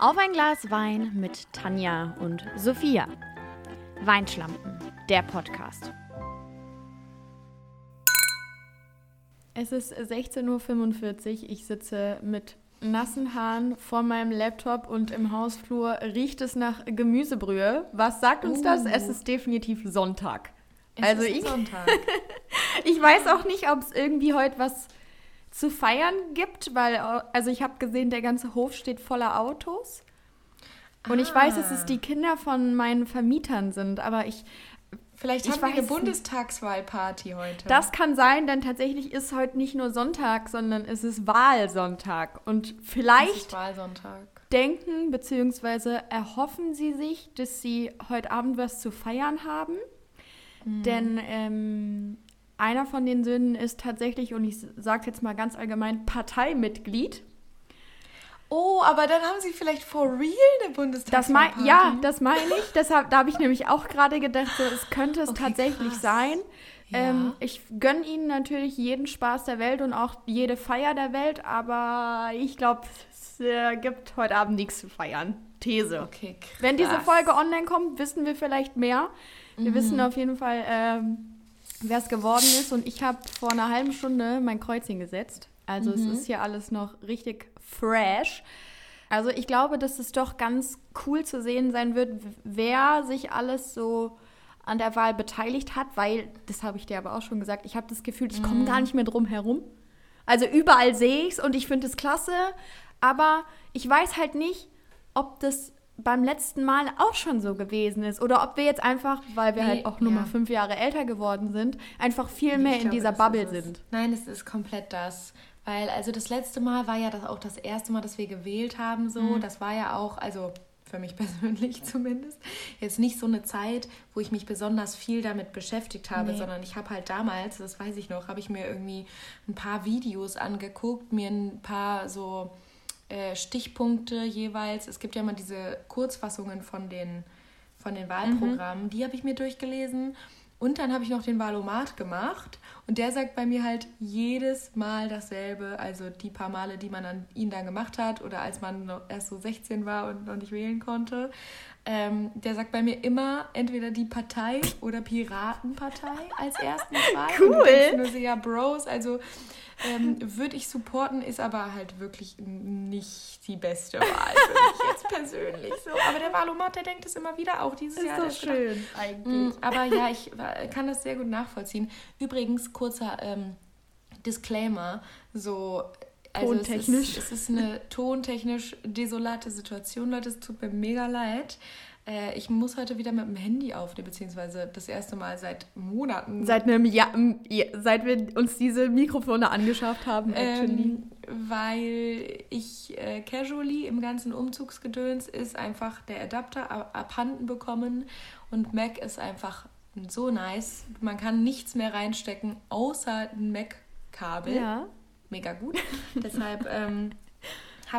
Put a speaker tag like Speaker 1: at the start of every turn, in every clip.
Speaker 1: Auf ein Glas Wein mit Tanja und Sophia. Weinschlampen, der Podcast.
Speaker 2: Es ist 16.45 Uhr. Ich sitze mit nassen Haaren vor meinem Laptop und im Hausflur riecht es nach Gemüsebrühe. Was sagt uns uh. das? Es ist definitiv Sonntag.
Speaker 3: Es also ich, Sonntag.
Speaker 2: ich weiß auch nicht, ob es irgendwie heute was zu feiern gibt, weil also ich habe gesehen, der ganze Hof steht voller Autos. Und ah. ich weiß, dass es die Kinder von meinen Vermietern sind, aber ich
Speaker 3: Vielleicht ich haben wir eine Bundestagswahlparty heute.
Speaker 2: Das kann sein, denn tatsächlich ist heute nicht nur Sonntag, sondern es ist Wahlsonntag. Und vielleicht denken bzw. erhoffen sie sich, dass sie heute Abend was zu feiern haben. Mhm. Denn ähm, einer von den Söhnen ist tatsächlich, und ich sage es jetzt mal ganz allgemein, Parteimitglied.
Speaker 3: Oh, aber dann haben sie vielleicht for real eine
Speaker 2: Bundestagswahl. Das ja, das meine ich. Deshalb, da habe ich nämlich auch gerade gedacht, so, es könnte es okay, tatsächlich krass. sein. Ja. Ähm, ich gönne ihnen natürlich jeden Spaß der Welt und auch jede Feier der Welt, aber ich glaube, es äh, gibt heute Abend nichts zu feiern. These. Okay, krass. Wenn diese Folge online kommt, wissen wir vielleicht mehr. Wir mhm. wissen auf jeden Fall, ähm, wer es geworden ist. Und ich habe vor einer halben Stunde mein Kreuz hingesetzt. Also mhm. es ist hier alles noch richtig fresh. Also ich glaube, dass es doch ganz cool zu sehen sein wird, wer sich alles so an der Wahl beteiligt hat, weil, das habe ich dir aber auch schon gesagt, ich habe das Gefühl, ich komme mm. gar nicht mehr drum herum. Also überall sehe ich es und ich finde es klasse, aber ich weiß halt nicht, ob das beim letzten Mal auch schon so gewesen ist oder ob wir jetzt einfach, weil wir nee, halt auch nur ja. mal fünf Jahre älter geworden sind, einfach viel mehr ich in glaube, dieser Bubble sind.
Speaker 3: Nein, es ist komplett das. Weil, also das letzte Mal war ja das auch das erste Mal, dass wir gewählt haben, so. Mhm. Das war ja auch, also für mich persönlich zumindest, jetzt nicht so eine Zeit, wo ich mich besonders viel damit beschäftigt habe, nee. sondern ich habe halt damals, das weiß ich noch, habe ich mir irgendwie ein paar Videos angeguckt, mir ein paar so äh, Stichpunkte jeweils. Es gibt ja immer diese Kurzfassungen von den, von den Wahlprogrammen, mhm. die habe ich mir durchgelesen. Und dann habe ich noch den Valomat gemacht und der sagt bei mir halt jedes Mal dasselbe. Also die paar Male, die man an ihn dann gemacht hat oder als man erst so 16 war und noch nicht wählen konnte. Ähm, der sagt bei mir immer entweder die Partei oder Piratenpartei als ersten Wahl.
Speaker 2: Cool.
Speaker 3: Nur so, ja, Bros, also ähm, würde ich supporten, ist aber halt wirklich nicht die beste Wahl für mich jetzt persönlich. So. Aber der Wahlomat, der denkt es immer wieder, auch dieses
Speaker 2: ist
Speaker 3: Jahr.
Speaker 2: Ist so schön gedacht, eigentlich.
Speaker 3: Mm, aber ja, ich kann das sehr gut nachvollziehen. Übrigens, kurzer ähm, Disclaimer, so also tontechnisch. Es ist, es ist eine tontechnisch desolate Situation, Leute. Es tut mir mega leid. Äh, ich muss heute wieder mit dem Handy aufnehmen, beziehungsweise das erste Mal seit Monaten.
Speaker 2: Seit einem Jahr, seit wir uns diese Mikrofone angeschafft haben,
Speaker 3: ähm, weil ich äh, casually im ganzen Umzugsgedöns ist einfach der Adapter abhanden bekommen und Mac ist einfach so nice. Man kann nichts mehr reinstecken, außer ein Mac-Kabel. Ja. Mega gut. Deshalb ähm,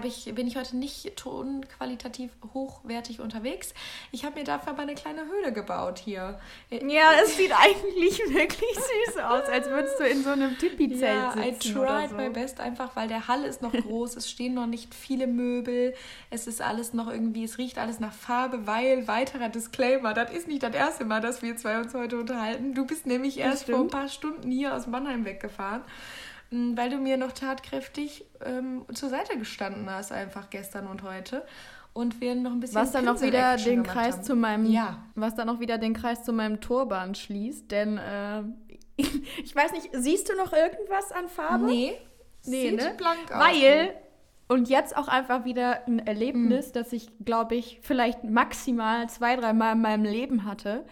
Speaker 3: ich, bin ich heute nicht tonqualitativ hochwertig unterwegs. Ich habe mir dafür aber eine kleine Höhle gebaut hier.
Speaker 2: Ja, es sieht eigentlich wirklich süß aus, als würdest du in so einem Tipi-Zelt ja, sitzen.
Speaker 3: I tried so. my best einfach, weil der Hall ist noch groß, es stehen noch nicht viele Möbel, es ist alles noch irgendwie, es riecht alles nach Farbe, weil, weiterer Disclaimer, das ist nicht das erste Mal, dass wir zwei uns heute unterhalten. Du bist nämlich erst vor ein paar Stunden hier aus Mannheim weggefahren weil du mir noch tatkräftig ähm, zur Seite gestanden hast, einfach gestern und heute. Und wir noch ein bisschen.
Speaker 2: Was dann noch wieder den Kreis haben. zu meinem. Ja. Was dann noch wieder den Kreis zu meinem Turban schließt. Denn äh, ich weiß nicht, siehst du noch irgendwas an Farbe?
Speaker 3: Nee.
Speaker 2: Nee, Sieht ne? blank aus. Weil. Und jetzt auch einfach wieder ein Erlebnis, mhm. das ich, glaube ich, vielleicht maximal zwei, dreimal in meinem Leben hatte.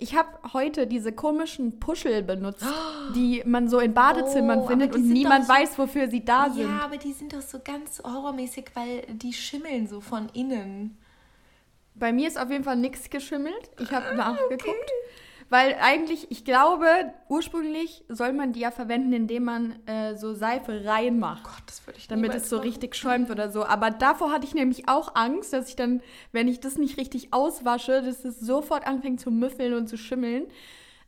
Speaker 2: Ich habe heute diese komischen Puschel benutzt, oh. die man so in Badezimmern oh, findet und niemand so, weiß, wofür sie da sind.
Speaker 3: Ja, aber die sind doch so ganz horrormäßig, weil die schimmeln so von innen.
Speaker 2: Bei mir ist auf jeden Fall nichts geschimmelt. Ich habe ah, nachgeguckt. Okay. Weil eigentlich, ich glaube, ursprünglich soll man die ja verwenden, indem man äh, so Seife reinmacht. Oh Gott, das würde ich Damit es so machen. richtig schäumt oder so. Aber davor hatte ich nämlich auch Angst, dass ich dann, wenn ich das nicht richtig auswasche, dass es sofort anfängt zu müffeln und zu schimmeln.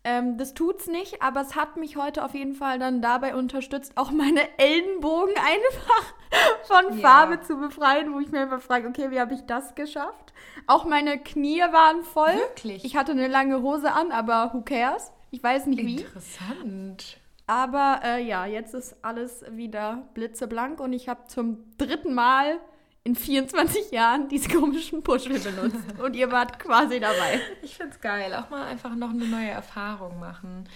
Speaker 2: Ähm, das tut's nicht, aber es hat mich heute auf jeden Fall dann dabei unterstützt, auch meine Ellenbogen einfach von ja. Farbe zu befreien, wo ich mir einfach frage, okay, wie habe ich das geschafft? Auch meine Knie waren voll.
Speaker 3: Wirklich?
Speaker 2: Ich hatte eine lange Hose an, aber who cares? Ich weiß nicht wie.
Speaker 3: Interessant.
Speaker 2: Aber äh, ja, jetzt ist alles wieder blitzeblank und ich habe zum dritten Mal in 24 Jahren diese komischen Puschel benutzt. Und ihr wart quasi dabei.
Speaker 3: Ich finde es geil. Auch mal einfach noch eine neue Erfahrung machen.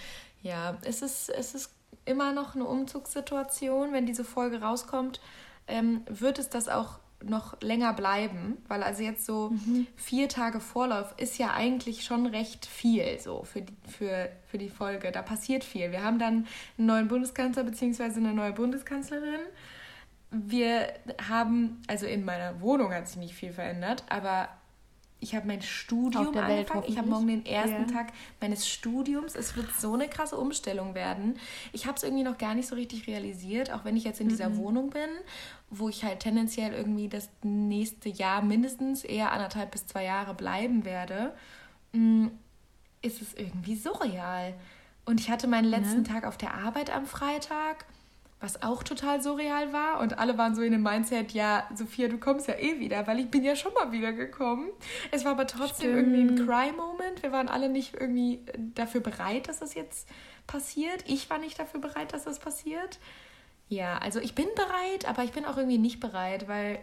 Speaker 3: Ja, es ist, es ist immer noch eine Umzugssituation. Wenn diese Folge rauskommt, ähm, wird es das auch noch länger bleiben, weil also jetzt so mhm. vier Tage Vorlauf ist ja eigentlich schon recht viel so für die, für, für die Folge. Da passiert viel. Wir haben dann einen neuen Bundeskanzler bzw. eine neue Bundeskanzlerin wir haben, also in meiner Wohnung hat sich nicht viel verändert, aber ich habe mein Studium angefangen. Ich habe morgen den ersten ja. Tag meines Studiums. Es wird so eine krasse Umstellung werden. Ich habe es irgendwie noch gar nicht so richtig realisiert, auch wenn ich jetzt in dieser mhm. Wohnung bin, wo ich halt tendenziell irgendwie das nächste Jahr mindestens eher anderthalb bis zwei Jahre bleiben werde, mm, ist es irgendwie surreal. Und ich hatte meinen letzten ja. Tag auf der Arbeit am Freitag was auch total surreal war. Und alle waren so in dem Mindset, ja, Sophia, du kommst ja eh wieder, weil ich bin ja schon mal wieder gekommen. Es war aber trotzdem Stimmt. irgendwie ein Cry-Moment. Wir waren alle nicht irgendwie dafür bereit, dass das jetzt passiert. Ich war nicht dafür bereit, dass das passiert. Ja, also ich bin bereit, aber ich bin auch irgendwie nicht bereit, weil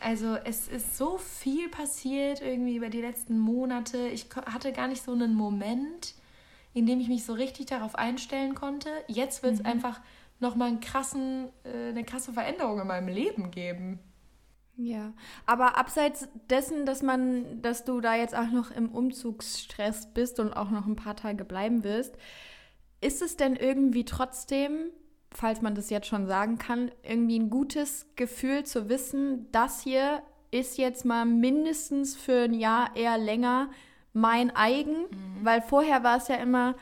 Speaker 3: also es ist so viel passiert irgendwie über die letzten Monate. Ich hatte gar nicht so einen Moment, in dem ich mich so richtig darauf einstellen konnte. Jetzt wird es mhm. einfach nochmal einen krassen, äh, eine krasse Veränderung in meinem Leben geben.
Speaker 2: Ja, aber abseits dessen, dass man, dass du da jetzt auch noch im Umzugsstress bist und auch noch ein paar Tage bleiben wirst, ist es denn irgendwie trotzdem, falls man das jetzt schon sagen kann, irgendwie ein gutes Gefühl zu wissen, das hier ist jetzt mal mindestens für ein Jahr eher länger mein eigen, mhm. weil vorher war es ja immer,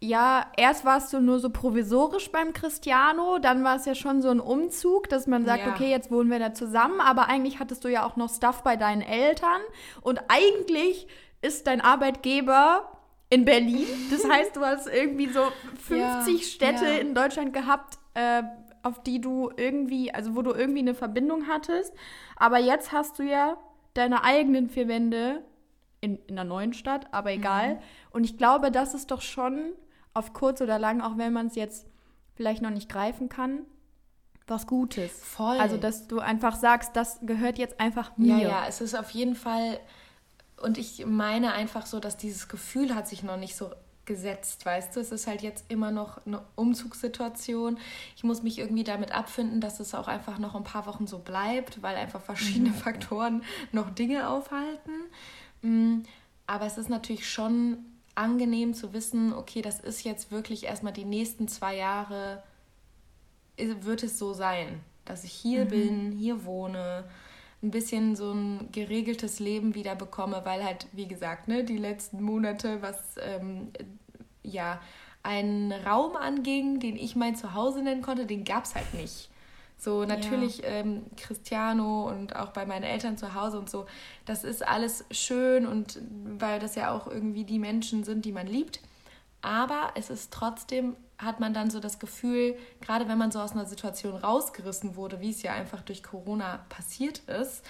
Speaker 2: ja, erst warst du nur so provisorisch beim Cristiano, dann war es ja schon so ein Umzug, dass man sagt, ja. okay, jetzt wohnen wir da zusammen, aber eigentlich hattest du ja auch noch Stuff bei deinen Eltern und eigentlich ist dein Arbeitgeber in Berlin. Das heißt, du hast irgendwie so 50 ja, Städte ja. in Deutschland gehabt, äh, auf die du irgendwie, also wo du irgendwie eine Verbindung hattest. Aber jetzt hast du ja deine eigenen vier Wände in, in der neuen Stadt, aber egal. Mhm. Und ich glaube, das ist doch schon auf kurz oder lang, auch wenn man es jetzt vielleicht noch nicht greifen kann, was Gutes.
Speaker 3: Voll.
Speaker 2: Also, dass du einfach sagst, das gehört jetzt einfach mir.
Speaker 3: Ja, ja, es ist auf jeden Fall, und ich meine einfach so, dass dieses Gefühl hat sich noch nicht so gesetzt, weißt du? Es ist halt jetzt immer noch eine Umzugssituation. Ich muss mich irgendwie damit abfinden, dass es auch einfach noch ein paar Wochen so bleibt, weil einfach verschiedene mhm. Faktoren noch Dinge aufhalten. Mm, aber es ist natürlich schon angenehm zu wissen, okay, das ist jetzt wirklich erstmal die nächsten zwei Jahre, wird es so sein, dass ich hier mhm. bin, hier wohne, ein bisschen so ein geregeltes Leben wieder bekomme, weil halt, wie gesagt, ne, die letzten Monate, was ähm, ja einen Raum anging, den ich mein Zuhause nennen konnte, den gab es halt nicht. So natürlich ja. ähm, Cristiano und auch bei meinen Eltern zu Hause und so, das ist alles schön und weil das ja auch irgendwie die Menschen sind, die man liebt. Aber es ist trotzdem, hat man dann so das Gefühl, gerade wenn man so aus einer Situation rausgerissen wurde, wie es ja einfach durch Corona passiert ist,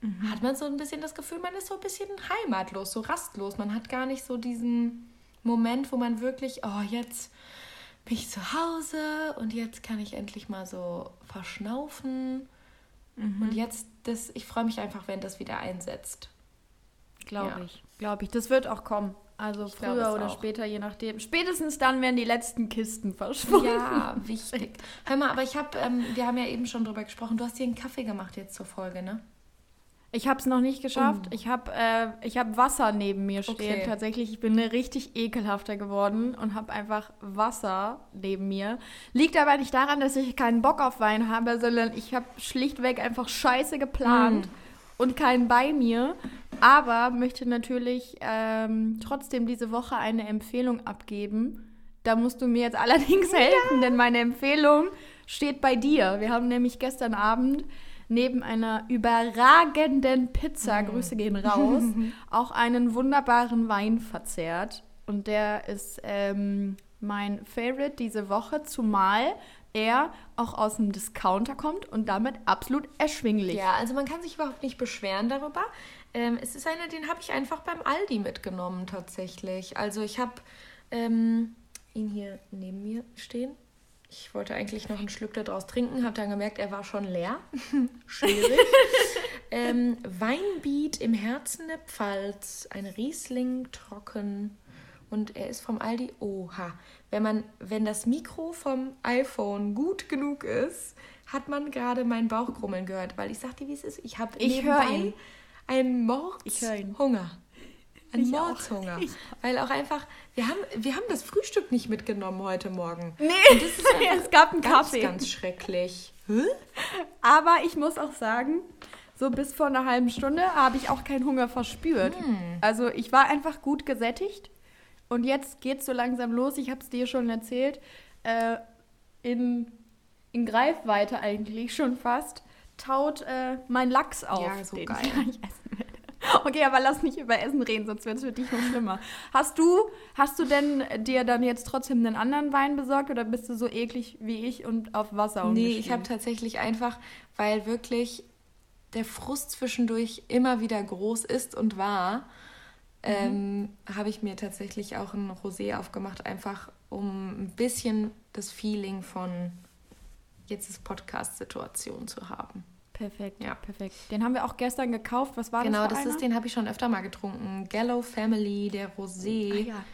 Speaker 3: mhm. hat man so ein bisschen das Gefühl, man ist so ein bisschen heimatlos, so rastlos. Man hat gar nicht so diesen Moment, wo man wirklich, oh, jetzt bin ich zu Hause und jetzt kann ich endlich mal so verschnaufen. Mhm. Und jetzt, das, ich freue mich einfach, wenn das wieder einsetzt.
Speaker 2: Glaube ja. ich. Glaube ich. Das wird auch kommen. Also ich früher oder auch. später, je nachdem. Spätestens dann werden die letzten Kisten verschwunden.
Speaker 3: Ja, wichtig. Hör mal, aber ich habe, ähm, wir haben ja eben schon drüber gesprochen, du hast dir einen Kaffee gemacht jetzt zur Folge, ne?
Speaker 2: Ich habe es noch nicht geschafft. Oh. Ich habe äh, hab Wasser neben mir stehen. Okay. Tatsächlich, ich bin richtig ekelhafter geworden und habe einfach Wasser neben mir. Liegt aber nicht daran, dass ich keinen Bock auf Wein habe, sondern ich habe schlichtweg einfach Scheiße geplant mm. und keinen bei mir. Aber möchte natürlich ähm, trotzdem diese Woche eine Empfehlung abgeben. Da musst du mir jetzt allerdings helfen, ja. denn meine Empfehlung steht bei dir. Wir haben nämlich gestern Abend neben einer überragenden Pizza, mhm. Grüße gehen raus, auch einen wunderbaren Wein verzehrt. Und der ist ähm, mein Favorite diese Woche, zumal er auch aus dem Discounter kommt und damit absolut erschwinglich.
Speaker 3: Ja, also man kann sich überhaupt nicht beschweren darüber. Ähm, es ist einer, den habe ich einfach beim Aldi mitgenommen tatsächlich. Also ich habe ähm, ihn hier neben mir stehen. Ich wollte eigentlich noch ein Schlück daraus trinken, habe dann gemerkt, er war schon leer. Schwierig. ähm, Weinbiet im Herzen der Pfalz, ein Riesling trocken und er ist vom Aldi. Oha, wenn man, wenn das Mikro vom iPhone gut genug ist, hat man gerade meinen Bauch grummeln gehört, weil ich sagte, wie es ist. Ich habe
Speaker 2: ich nebenbei
Speaker 3: einen Mordshunger. Ein Mordshunger. Weil auch einfach, wir haben, wir haben das Frühstück nicht mitgenommen heute Morgen.
Speaker 2: Nee, es gab einen
Speaker 3: ganz,
Speaker 2: Kaffee.
Speaker 3: Ganz schrecklich.
Speaker 2: Aber ich muss auch sagen, so bis vor einer halben Stunde habe ich auch keinen Hunger verspürt. Hm. Also ich war einfach gut gesättigt. Und jetzt geht es so langsam los. Ich habe es dir schon erzählt. Äh, in, in Greifweite eigentlich schon fast taut äh, mein Lachs auf.
Speaker 3: Ja, so
Speaker 2: den
Speaker 3: geil.
Speaker 2: Ich essen will. Okay, aber lass nicht über Essen reden, sonst wird es für dich noch schlimmer. Hast du, hast du denn dir dann jetzt trotzdem einen anderen Wein besorgt oder bist du so eklig wie ich und auf Wasser
Speaker 3: Nee, ich habe tatsächlich einfach, weil wirklich der Frust zwischendurch immer wieder groß ist und war, ähm, habe ich mir tatsächlich auch ein Rosé aufgemacht, einfach um ein bisschen das Feeling von jetzt ist Podcast-Situation zu haben.
Speaker 2: Perfekt, ja, perfekt. Den haben wir auch gestern gekauft. Was war
Speaker 3: genau,
Speaker 2: das?
Speaker 3: Genau, das ist den habe ich schon öfter mal getrunken. Gallo Family, der Rosé.
Speaker 2: Ah, ja.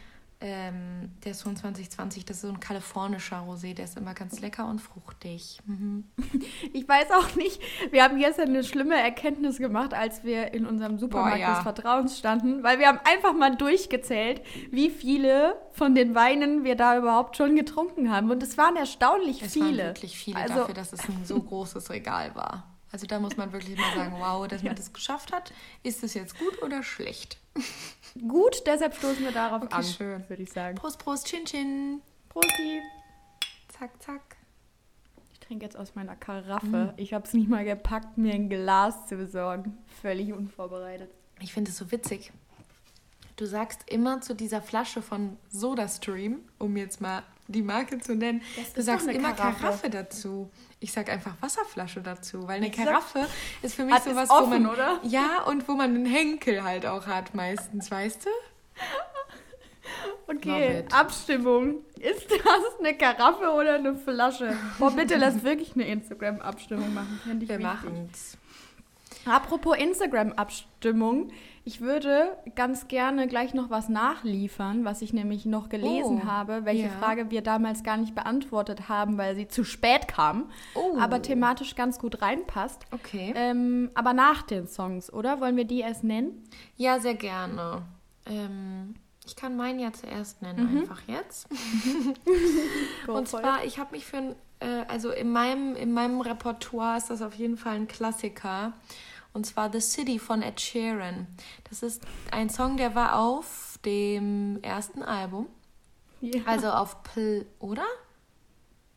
Speaker 3: Ähm, der ist von 2020, das ist so ein kalifornischer Rosé, der ist immer ganz lecker und fruchtig. Mhm.
Speaker 2: Ich weiß auch nicht, wir haben gestern eine schlimme Erkenntnis gemacht, als wir in unserem Supermarkt
Speaker 3: Boah, ja.
Speaker 2: des Vertrauens standen, weil wir haben einfach mal durchgezählt, wie viele von den Weinen wir da überhaupt schon getrunken haben. Und es waren erstaunlich
Speaker 3: es
Speaker 2: viele.
Speaker 3: Es waren wirklich viele
Speaker 2: also,
Speaker 3: dafür, dass es ein so großes Regal war. Also da muss man wirklich mal sagen, wow, dass man das geschafft hat. Ist es jetzt gut oder schlecht?
Speaker 2: Gut, deshalb stoßen wir darauf
Speaker 3: okay,
Speaker 2: an,
Speaker 3: schön.
Speaker 2: würde ich sagen.
Speaker 3: Prost, Prost, Chin Chin.
Speaker 2: Prosti.
Speaker 3: Zack, zack.
Speaker 2: Ich trinke jetzt aus meiner Karaffe. Mm. Ich habe es nicht mal gepackt, mir ein Glas zu besorgen. Völlig unvorbereitet.
Speaker 3: Ich finde es so witzig. Du sagst immer zu dieser Flasche von SodaStream, um jetzt mal die Marke zu nennen, du sagst immer Karaffe. Karaffe. dazu. Ich sag einfach Wasserflasche dazu, weil eine ich Karaffe sag, ist für mich sowas,
Speaker 2: offen,
Speaker 3: wo man
Speaker 2: oder?
Speaker 3: ja und wo man einen Henkel halt auch hat meistens, weißt du?
Speaker 2: Okay, Abstimmung. Ist das eine Karaffe oder eine Flasche? Boah, bitte lass wirklich eine Instagram-Abstimmung machen.
Speaker 3: Ich Wir machen's.
Speaker 2: Apropos Instagram-Abstimmung, ich würde ganz gerne gleich noch was nachliefern, was ich nämlich noch gelesen
Speaker 3: oh,
Speaker 2: habe, welche
Speaker 3: ja.
Speaker 2: Frage wir damals gar nicht beantwortet haben, weil sie zu spät kam,
Speaker 3: oh.
Speaker 2: aber thematisch ganz gut reinpasst.
Speaker 3: Okay.
Speaker 2: Ähm, aber nach den Songs, oder? Wollen wir die erst nennen?
Speaker 3: Ja, sehr gerne. Ähm, ich kann meinen ja zuerst nennen, mhm. einfach jetzt. Und zwar, ich habe mich für ein, äh, also in meinem, in meinem Repertoire ist das auf jeden Fall ein Klassiker. Und zwar The City von Ed Sheeran. Das ist ein Song, der war auf dem ersten Album.
Speaker 2: Ja.
Speaker 3: Also auf Pl, oder?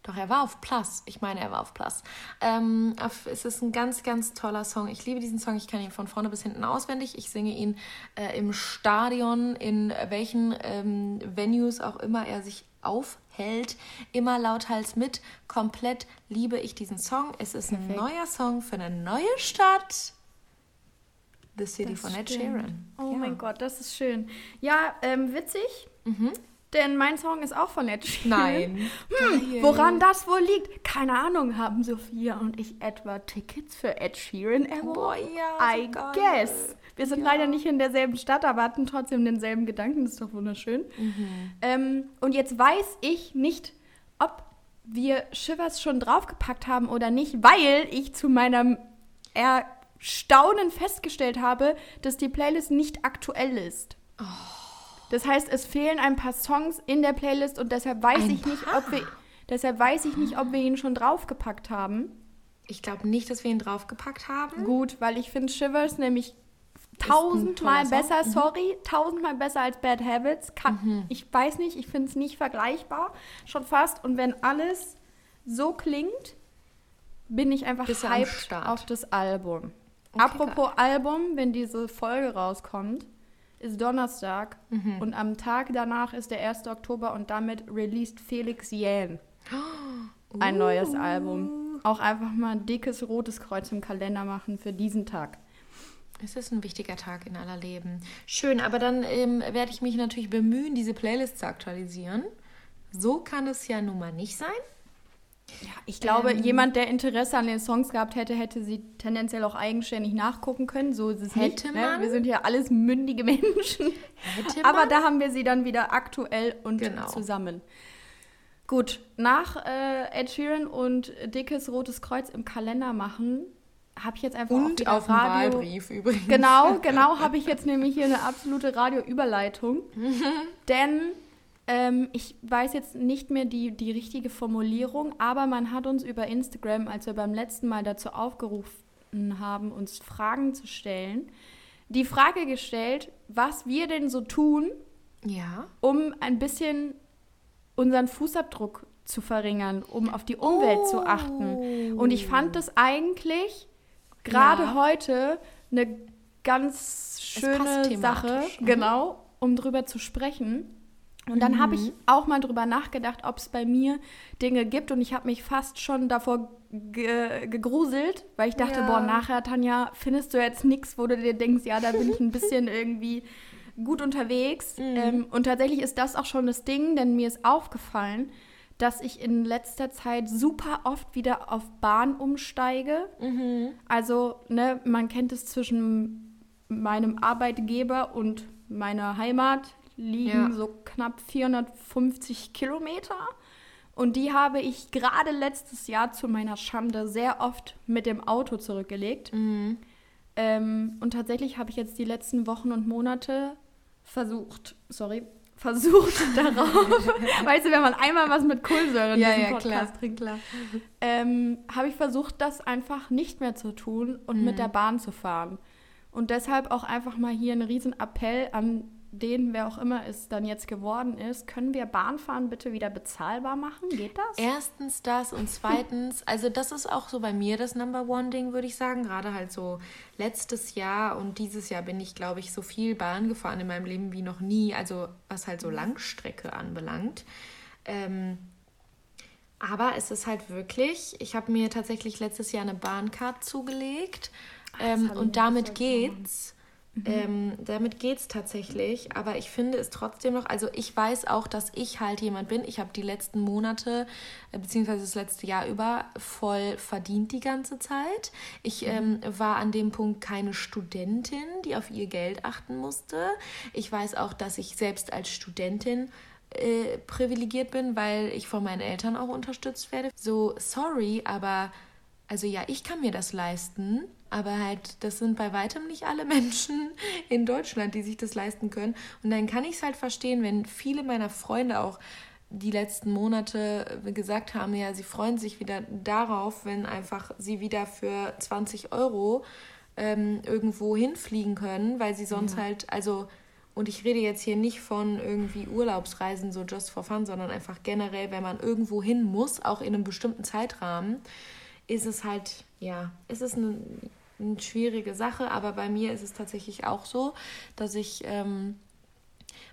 Speaker 3: Doch, er war auf Plus. Ich meine, er war auf Plus. Ähm, es ist ein ganz, ganz toller Song. Ich liebe diesen Song. Ich kann ihn von vorne bis hinten auswendig. Ich singe ihn äh, im Stadion, in welchen ähm, Venues auch immer er sich aufhält. Immer lauthals mit. Komplett liebe ich diesen Song. Es ist Perfekt. ein neuer Song für eine neue Stadt. The City
Speaker 2: das
Speaker 3: von Ed
Speaker 2: stimmt.
Speaker 3: Sheeran.
Speaker 2: Oh
Speaker 3: ja.
Speaker 2: mein Gott, das ist schön. Ja, ähm, witzig.
Speaker 3: Mhm.
Speaker 2: Denn mein Song ist auch von Ed Sheeran.
Speaker 3: Nein.
Speaker 2: Hm, woran das wohl liegt? Keine Ahnung. Haben Sophia und ich etwa Tickets für Ed Sheeran erworben?
Speaker 3: Boah, ja,
Speaker 2: I
Speaker 3: geil.
Speaker 2: guess. Wir sind
Speaker 3: Ja.
Speaker 2: leider nicht in derselben Stadt, aber hatten trotzdem denselben Gedanken. Das ist doch wunderschön.
Speaker 3: Mhm.
Speaker 2: Ähm, und jetzt weiß ich nicht, ob wir Shivers schon draufgepackt haben oder nicht, weil ich zu meinem Erstaunen festgestellt habe, dass die Playlist nicht aktuell ist.
Speaker 3: Oh.
Speaker 2: Das heißt, es fehlen ein paar Songs in der Playlist und deshalb weiß
Speaker 3: Ein
Speaker 2: ich nicht,
Speaker 3: paar?
Speaker 2: ob wir deshalb weiß ich nicht, ob wir ihn schon draufgepackt haben.
Speaker 3: Ich glaube nicht, dass wir ihn draufgepackt haben.
Speaker 2: Gut, weil ich finde Shivers nämlich tausendmal besser,
Speaker 3: Mhm.
Speaker 2: sorry, tausendmal besser als Bad Habits. Kann, Ich weiß nicht, ich finde es nicht vergleichbar, schon fast. Und wenn alles so klingt, bin ich einfach
Speaker 3: am
Speaker 2: hyped auf das Album.
Speaker 3: Okay,
Speaker 2: Apropos Album, wenn diese Folge rauskommt, ist Donnerstag mhm. und am Tag danach ist der 1. Oktober und damit released Felix Jähn ein uh. neues Album. Auch einfach mal ein dickes rotes Kreuz im Kalender machen für diesen Tag.
Speaker 3: Es ist ein wichtiger Tag in aller Leben. Schön, aber dann ähm, werde ich mich natürlich bemühen, diese Playlist zu aktualisieren. So kann es ja nun mal nicht sein.
Speaker 2: Ja, ich glaube, ähm, jemand, der Interesse an den Songs gehabt hätte, hätte sie tendenziell auch eigenständig nachgucken können. So ist es hätte nicht. Ne? Man? Ne? Wir sind ja alles mündige Menschen. Hätte man? Aber da haben wir sie dann wieder aktuell und genau. zusammen. Gut, nach äh, Ed Sheeran und dickes rotes Kreuz im Kalender machen, habe ich jetzt einfach
Speaker 3: und auf dem Wahlbrief übrigens.
Speaker 2: Genau, genau, habe ich jetzt nämlich hier eine absolute Radioüberleitung. Denn ähm, ich weiß jetzt nicht mehr die, die richtige Formulierung, aber man hat uns über Instagram, als wir beim letzten Mal dazu aufgerufen haben, uns Fragen zu stellen, die Frage gestellt, was wir denn so tun,
Speaker 3: ja.
Speaker 2: um ein bisschen unseren Fußabdruck zu verringern, um auf die Umwelt oh. zu achten. Und ich fand das eigentlich gerade ja. heute eine ganz schöne Sache, mhm. genau, um drüber zu sprechen. Und dann mhm. habe ich auch mal drüber nachgedacht, ob es bei mir Dinge gibt. Und ich habe mich fast schon davor ge gegruselt, weil ich dachte, ja. boah, nachher, Tanja, findest du jetzt nichts, wo du dir denkst, ja, da bin ich ein bisschen irgendwie gut unterwegs. Mhm. Ähm, und tatsächlich ist das auch schon das Ding, denn mir ist aufgefallen, dass ich in letzter Zeit super oft wieder auf Bahn umsteige. Mhm. Also, ne, man kennt es zwischen meinem Arbeitgeber und meiner Heimat liegen ja. so knapp 450 Kilometer. Und die habe ich gerade letztes Jahr zu meiner Schande sehr oft mit dem Auto zurückgelegt. Mhm. Ähm, und tatsächlich habe ich jetzt die letzten Wochen und Monate versucht, sorry, versucht darauf, weißt du, wenn man einmal was mit Kohlensäure in
Speaker 3: ja, diesem ja, Podcast klar, trinkt, klar.
Speaker 2: Ähm, habe ich versucht, das einfach nicht mehr zu tun und mhm. mit der Bahn zu fahren. Und deshalb auch einfach mal hier ein Riesenappell an den, wer auch immer es dann jetzt geworden ist, können wir Bahnfahren bitte wieder bezahlbar machen? Geht das?
Speaker 3: Erstens das und zweitens, also das ist auch so bei mir das Number One-Ding, würde ich sagen. Gerade halt so letztes Jahr und dieses Jahr bin ich, glaube ich, so viel Bahn gefahren in meinem Leben wie noch nie. Also was halt so Langstrecke anbelangt. Ähm, aber es ist halt wirklich, ich habe mir tatsächlich letztes Jahr eine Bahncard zugelegt. Ähm, und damit geht's. Mhm. Ähm, damit geht es tatsächlich, aber ich finde es trotzdem noch, also ich weiß auch, dass ich halt jemand bin. Ich habe die letzten Monate, äh, beziehungsweise das letzte Jahr über, voll verdient die ganze Zeit. Ich mhm. ähm, war an dem Punkt keine Studentin, die auf ihr Geld achten musste. Ich weiß auch, dass ich selbst als Studentin äh, privilegiert bin, weil ich von meinen Eltern auch unterstützt werde. So, sorry, aber also ja, ich kann mir das leisten, aber halt, das sind bei weitem nicht alle Menschen in Deutschland, die sich das leisten können. Und dann kann ich es halt verstehen, wenn viele meiner Freunde auch die letzten Monate gesagt haben, ja, sie freuen sich wieder darauf, wenn einfach sie wieder für 20 Euro ähm, irgendwo hinfliegen können, weil sie sonst ja. halt, also, und ich rede jetzt hier nicht von irgendwie Urlaubsreisen, so just for fun, sondern einfach generell, wenn man irgendwo hin muss, auch in einem bestimmten Zeitrahmen, ist es halt, ja, ist es eine, eine schwierige Sache, aber bei mir ist es tatsächlich auch so, dass ich ähm,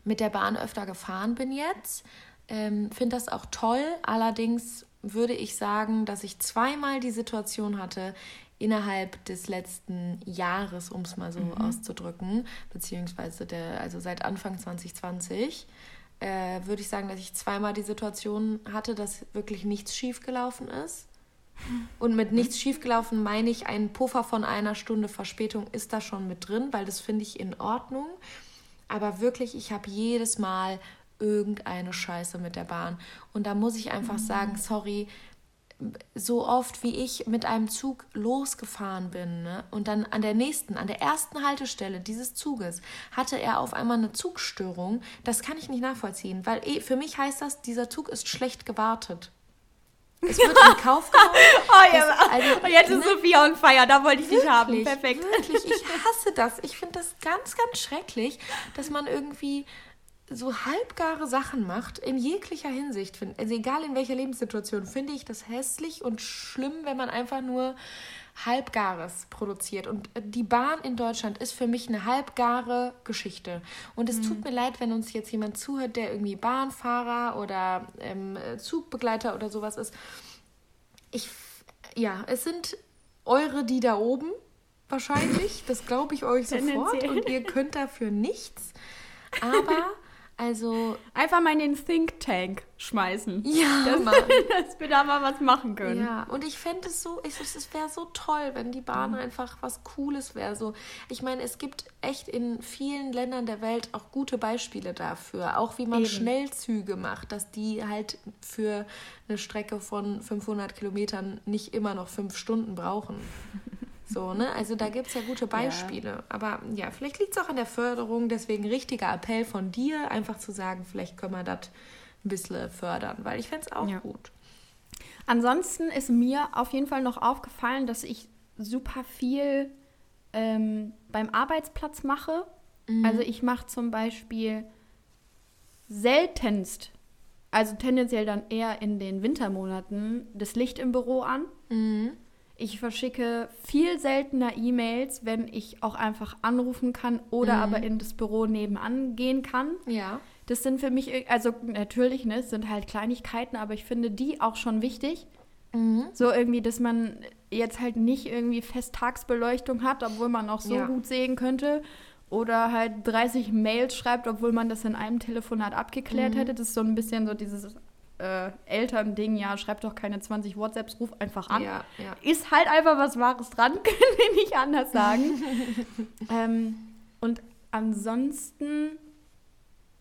Speaker 3: mit der Bahn öfter gefahren bin jetzt. Ähm, Finde das auch toll. Allerdings würde ich sagen, dass ich zweimal die Situation hatte, innerhalb des letzten Jahres, um es mal so mhm. auszudrücken, beziehungsweise der, also seit Anfang 2020, äh, würde ich sagen, dass ich zweimal die Situation hatte, dass wirklich nichts schiefgelaufen ist. Und mit nichts schiefgelaufen meine ich, ein Puffer von einer Stunde Verspätung ist da schon mit drin, weil das finde ich in Ordnung. Aber wirklich, ich habe jedes Mal irgendeine Scheiße mit der Bahn. Und da muss ich einfach mhm. sagen, sorry, so oft wie ich mit einem Zug losgefahren bin ne, und dann an der nächsten, an der ersten Haltestelle dieses Zuges hatte er auf einmal eine Zugstörung, das kann ich nicht nachvollziehen, weil eh, für mich heißt das, dieser Zug ist schlecht gewartet. Es wird in Kauf genommen.
Speaker 2: oh ja, also, und jetzt ist ne? Sophia on fire, da wollte ich dich haben. Perfekt.
Speaker 3: Wirklich, ich hasse das. Ich finde das ganz, ganz schrecklich, dass man irgendwie so halbgare Sachen macht, in jeglicher Hinsicht, also egal in welcher Lebenssituation, finde ich das hässlich und schlimm, wenn man einfach nur Halbgares produziert. Und die Bahn in Deutschland ist für mich eine halbgare Geschichte. Und es mhm. tut mir leid, wenn uns jetzt jemand zuhört, der irgendwie Bahnfahrer oder ähm, Zugbegleiter oder sowas ist. Ich, ja, es sind eure, die da oben wahrscheinlich. Das glaube ich euch sofort. Und ihr könnt dafür nichts. Aber also.
Speaker 2: Einfach mal in den Think Tank schmeißen.
Speaker 3: Ja,
Speaker 2: dass,
Speaker 3: Mann.
Speaker 2: dass wir da mal was machen können.
Speaker 3: Ja, und ich fände es so, ich, es wäre so toll, wenn die Bahn mhm. einfach was Cooles wäre. So, ich meine, es gibt echt in vielen Ländern der Welt auch gute Beispiele dafür. Auch wie man Eben. Schnellzüge macht, dass die halt für eine Strecke von 500 Kilometern nicht immer noch fünf Stunden brauchen. So, ne? Also da gibt es ja gute Beispiele. Ja. Aber ja, vielleicht liegt es auch an der Förderung. Deswegen richtiger Appell von dir, einfach zu sagen, vielleicht können wir das ein bisschen fördern, weil ich fände es auch ja. gut.
Speaker 2: Ansonsten ist mir auf jeden Fall noch aufgefallen, dass ich super viel ähm, beim Arbeitsplatz mache. Mhm. Also ich mache zum Beispiel seltenst, also tendenziell dann eher in den Wintermonaten, das Licht im Büro an. Mhm. Ich verschicke viel seltener E-Mails, wenn ich auch einfach anrufen kann oder mhm. aber in das Büro nebenan gehen kann.
Speaker 3: Ja.
Speaker 2: Das sind für mich, also natürlich, ne, es sind halt Kleinigkeiten, aber ich finde die auch schon wichtig. Mhm. So irgendwie, dass man jetzt halt nicht irgendwie Festtagsbeleuchtung hat, obwohl man auch so ja. gut sehen könnte. Oder halt 30 Mails schreibt, obwohl man das in einem Telefonat abgeklärt mhm. hätte. Das ist so ein bisschen so dieses äh, Elternding, ja, schreib doch keine 20 WhatsApps, ruf einfach an.
Speaker 3: Ja, ja.
Speaker 2: Ist halt einfach was Wahres dran, können wir nicht anders sagen. ähm, und ansonsten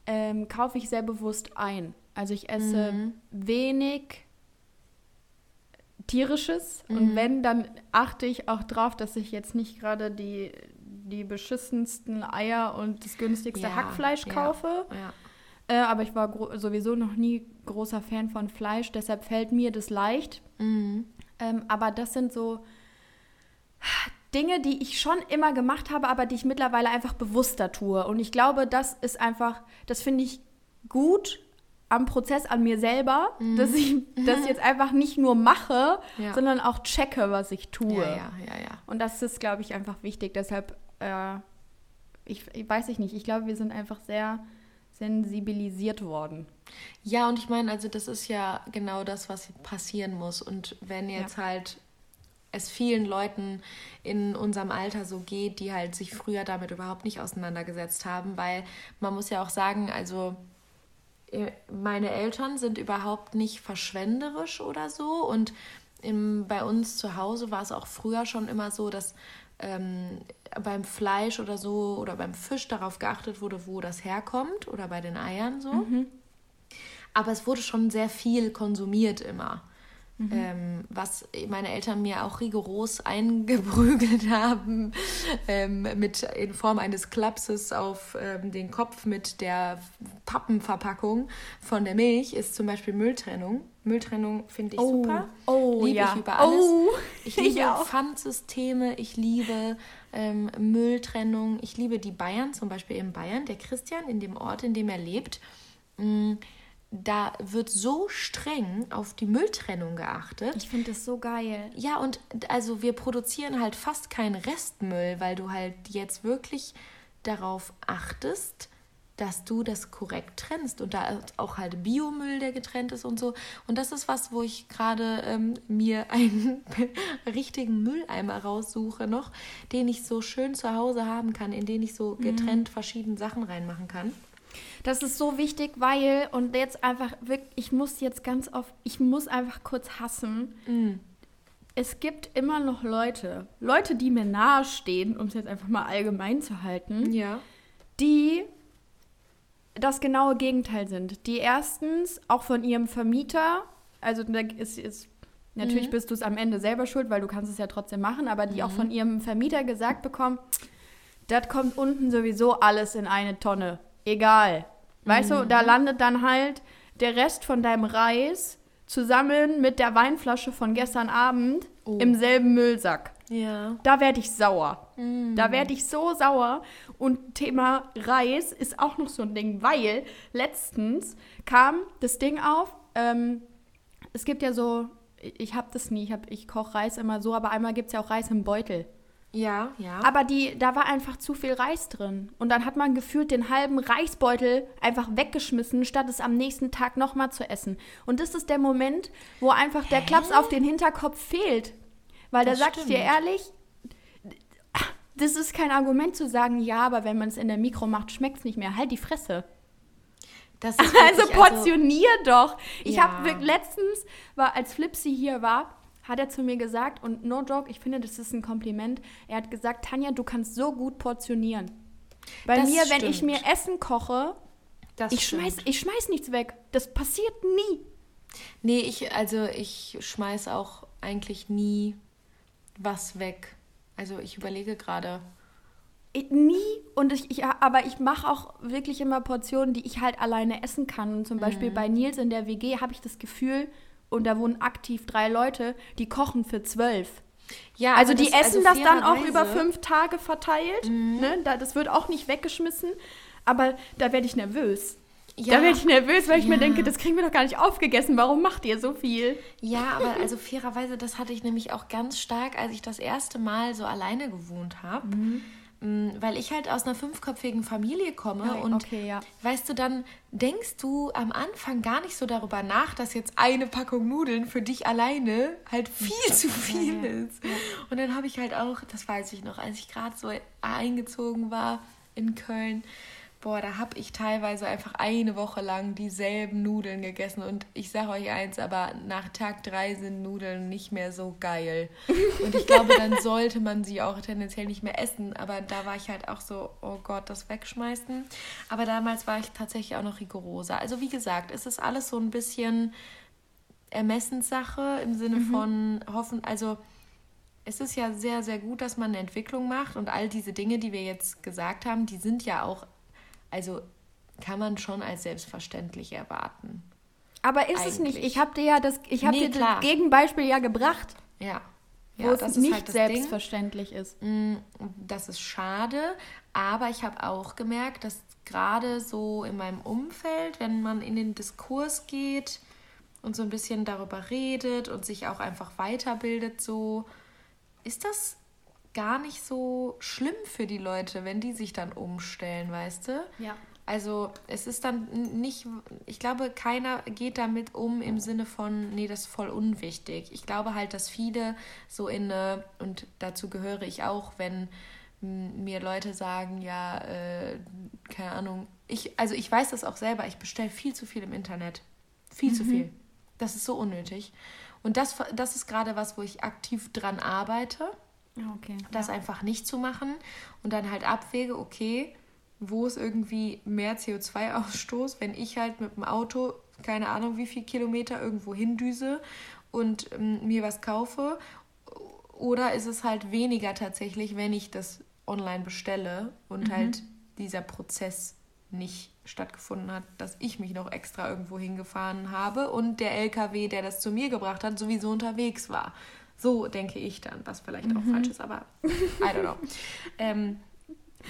Speaker 2: ähm, kaufe ich sehr bewusst ein. Also ich esse mhm. wenig tierisches mhm. und wenn, dann achte ich auch drauf, dass ich jetzt nicht gerade die, die beschissensten Eier und das günstigste ja, Hackfleisch kaufe.
Speaker 3: Ja.
Speaker 2: Äh, aber ich war sowieso noch nie großer Fan von Fleisch, deshalb fällt mir das leicht. Mhm. Ähm, aber das sind so Dinge, die ich schon immer gemacht habe, aber die ich mittlerweile einfach bewusster tue. Und ich glaube, das ist einfach, das finde ich gut am Prozess an mir selber, mhm. dass ich das jetzt einfach nicht nur mache, ja. sondern auch checke, was ich tue.
Speaker 3: Ja, ja, ja, ja.
Speaker 2: Und das ist, glaube ich, einfach wichtig. Deshalb, äh, ich, ich weiß ich nicht, ich glaube, wir sind einfach sehr sensibilisiert worden.
Speaker 3: Ja, und ich meine, also das ist ja genau das, was passieren muss. Und wenn jetzt ja. halt es vielen Leuten in unserem Alter so geht, die halt sich früher damit überhaupt nicht auseinandergesetzt haben, weil man muss ja auch sagen, also äh, meine Eltern sind überhaupt nicht verschwenderisch oder so und im, bei uns zu Hause war es auch früher schon immer so, dass ähm, beim Fleisch oder so oder beim Fisch darauf geachtet wurde, wo das herkommt oder bei den Eiern so. Mhm. Aber es wurde schon sehr viel konsumiert immer. Mhm. Ähm, was meine Eltern mir auch rigoros eingeprügelt haben, ähm, mit in Form eines Klapses auf ähm, den Kopf mit der Pappenverpackung von der Milch, ist zum Beispiel Mülltrennung. Mülltrennung finde ich oh. super.
Speaker 2: Oh,
Speaker 3: liebe
Speaker 2: ja.
Speaker 3: ich über alles.
Speaker 2: Oh.
Speaker 3: Ich liebe ich Pfandsysteme, ich liebe ähm, Mülltrennung, ich liebe die Bayern, zum Beispiel in Bayern, der Christian, in dem Ort, in dem er lebt. Mh, mm, da wird so streng auf die Mülltrennung geachtet.
Speaker 2: Ich finde das so geil.
Speaker 3: Ja, und also wir produzieren halt fast keinen Restmüll, weil du halt jetzt wirklich darauf achtest, dass du das korrekt trennst. Und da ist auch halt Biomüll, der getrennt ist und so. Und das ist was, wo ich gerade ähm, mir einen richtigen Mülleimer raussuche noch, den ich so schön zu Hause haben kann, in den ich so mhm. getrennt mhm. verschiedene Sachen reinmachen kann.
Speaker 2: Das ist so wichtig, weil, und jetzt einfach wirklich, ich muss jetzt ganz oft, ich muss einfach kurz hassen. Mhm. Es gibt immer noch Leute, Leute, die mir nahestehen, um es jetzt einfach mal allgemein zu halten,
Speaker 3: ja.
Speaker 2: die das genaue Gegenteil sind. Die erstens auch von ihrem Vermieter, also ist, ist natürlich mhm. bist du es am Ende selber schuld, weil du kannst es ja trotzdem machen, aber die mhm. auch von ihrem Vermieter gesagt bekommen, das kommt unten sowieso alles in eine Tonne. Egal. Weißt mhm. du, da landet dann halt der Rest von deinem Reis zusammen mit der Weinflasche von gestern Abend oh. im selben Müllsack.
Speaker 3: Ja.
Speaker 2: Da werde ich sauer. Mm. Da werde ich so sauer. Und Thema Reis ist auch noch so ein Ding, weil letztens kam das Ding auf. Ähm, es gibt ja so, ich habe das nie, ich, ich koche Reis immer so, aber einmal gibt es ja auch Reis im Beutel.
Speaker 3: Ja, ja.
Speaker 2: Aber die, da war einfach zu viel Reis drin. Und dann hat man gefühlt den halben Reisbeutel einfach weggeschmissen, statt es am nächsten Tag nochmal zu essen. Und das ist der Moment, wo einfach der Hä? Klaps auf den Hinterkopf fehlt. Weil das da sag ich dir ehrlich, das ist kein Argument zu sagen, ja, aber wenn man es in der Mikro macht, schmeckt es nicht mehr. Halt die Fresse. also, also portionier also, doch. Ich ja. habe letztens, war, als Flipsy hier war, hat er zu mir gesagt, und no joke, ich finde, das ist ein Kompliment. Er hat gesagt, Tanja, du kannst so gut portionieren. Bei das mir, stimmt. wenn ich mir Essen koche, das ich schmeiß, ich schmeiß nichts weg. Das passiert nie.
Speaker 3: Nee, ich, also ich schmeiß auch eigentlich nie was weg. Also ich überlege gerade.
Speaker 2: Nie und ich, ich aber ich mache auch wirklich immer Portionen, die ich halt alleine essen kann. Und zum Beispiel mhm. bei Nils in der WG habe ich das Gefühl, und da wohnen aktiv drei Leute, die kochen für zwölf. Ja, also die das, essen also das dann auch über fünf Tage verteilt. Mhm. Ne? Da, das wird auch nicht weggeschmissen. Aber da werde ich nervös. Ja. Da werde ich nervös, weil ich ja. mir denke, das kriegen wir doch gar nicht aufgegessen. Warum macht ihr so viel?
Speaker 3: Ja, aber also fairerweise, das hatte ich nämlich auch ganz stark, als ich das erste Mal so alleine gewohnt habe. Mhm. Mm, weil ich halt aus einer fünfköpfigen Familie komme und okay, ja. weißt du, dann denkst du am Anfang gar nicht so darüber nach, dass jetzt eine Packung Nudeln für dich alleine halt viel zu viel ist. Und dann habe ich halt auch, das weiß ich noch, als ich gerade so eingezogen war in Köln, boah, da habe ich teilweise einfach eine Woche lang dieselben Nudeln gegessen. Und ich sage euch eins, aber nach Tag drei sind Nudeln nicht mehr so geil. Und ich glaube, dann sollte man sie auch tendenziell nicht mehr essen. Aber da war ich halt auch so, oh Gott, das wegschmeißen. Aber damals war ich tatsächlich auch noch rigoroser. Also wie gesagt, es ist alles so ein bisschen Ermessenssache im Sinne mhm. von hoffen, also es ist ja sehr, sehr gut, dass man eine Entwicklung macht und all diese Dinge, die wir jetzt gesagt haben, die sind ja auch also kann man schon als selbstverständlich erwarten.
Speaker 2: Aber ist Eigentlich. es nicht? Ich habe dir ja das, ich habe nee, dir das Gegenbeispiel ja gebracht.
Speaker 3: Ja.
Speaker 2: Wo ja, es nicht halt selbstverständlich Ding. ist.
Speaker 3: Mm, das ist schade, aber ich habe auch gemerkt, dass gerade so in meinem Umfeld, wenn man in den Diskurs geht und so ein bisschen darüber redet und sich auch einfach weiterbildet, so ist das gar nicht so schlimm für die Leute, wenn die sich dann umstellen, weißt du?
Speaker 2: Ja.
Speaker 3: Also es ist dann nicht, ich glaube, keiner geht damit um im Sinne von, nee, das ist voll unwichtig. Ich glaube halt, dass viele so in eine, und dazu gehöre ich auch, wenn mir Leute sagen, ja, äh, keine Ahnung, ich, also ich weiß das auch selber, ich bestelle viel zu viel im Internet. Viel mhm. zu viel. Das ist so unnötig. Und das, das ist gerade was, wo ich aktiv dran arbeite
Speaker 2: Okay.
Speaker 3: Das ja. einfach nicht zu machen und dann halt abwäge, okay, wo ist irgendwie mehr CO2-Ausstoß, wenn ich halt mit dem Auto, keine Ahnung, wie viel Kilometer irgendwo hindüse und ähm, mir was kaufe. Oder ist es halt weniger tatsächlich, wenn ich das online bestelle und mhm. halt dieser Prozess nicht stattgefunden hat, dass ich mich noch extra irgendwo hingefahren habe und der LKW, der das zu mir gebracht hat, sowieso unterwegs war. So denke ich dann, was vielleicht mhm. auch falsch ist, aber I don't know. ähm,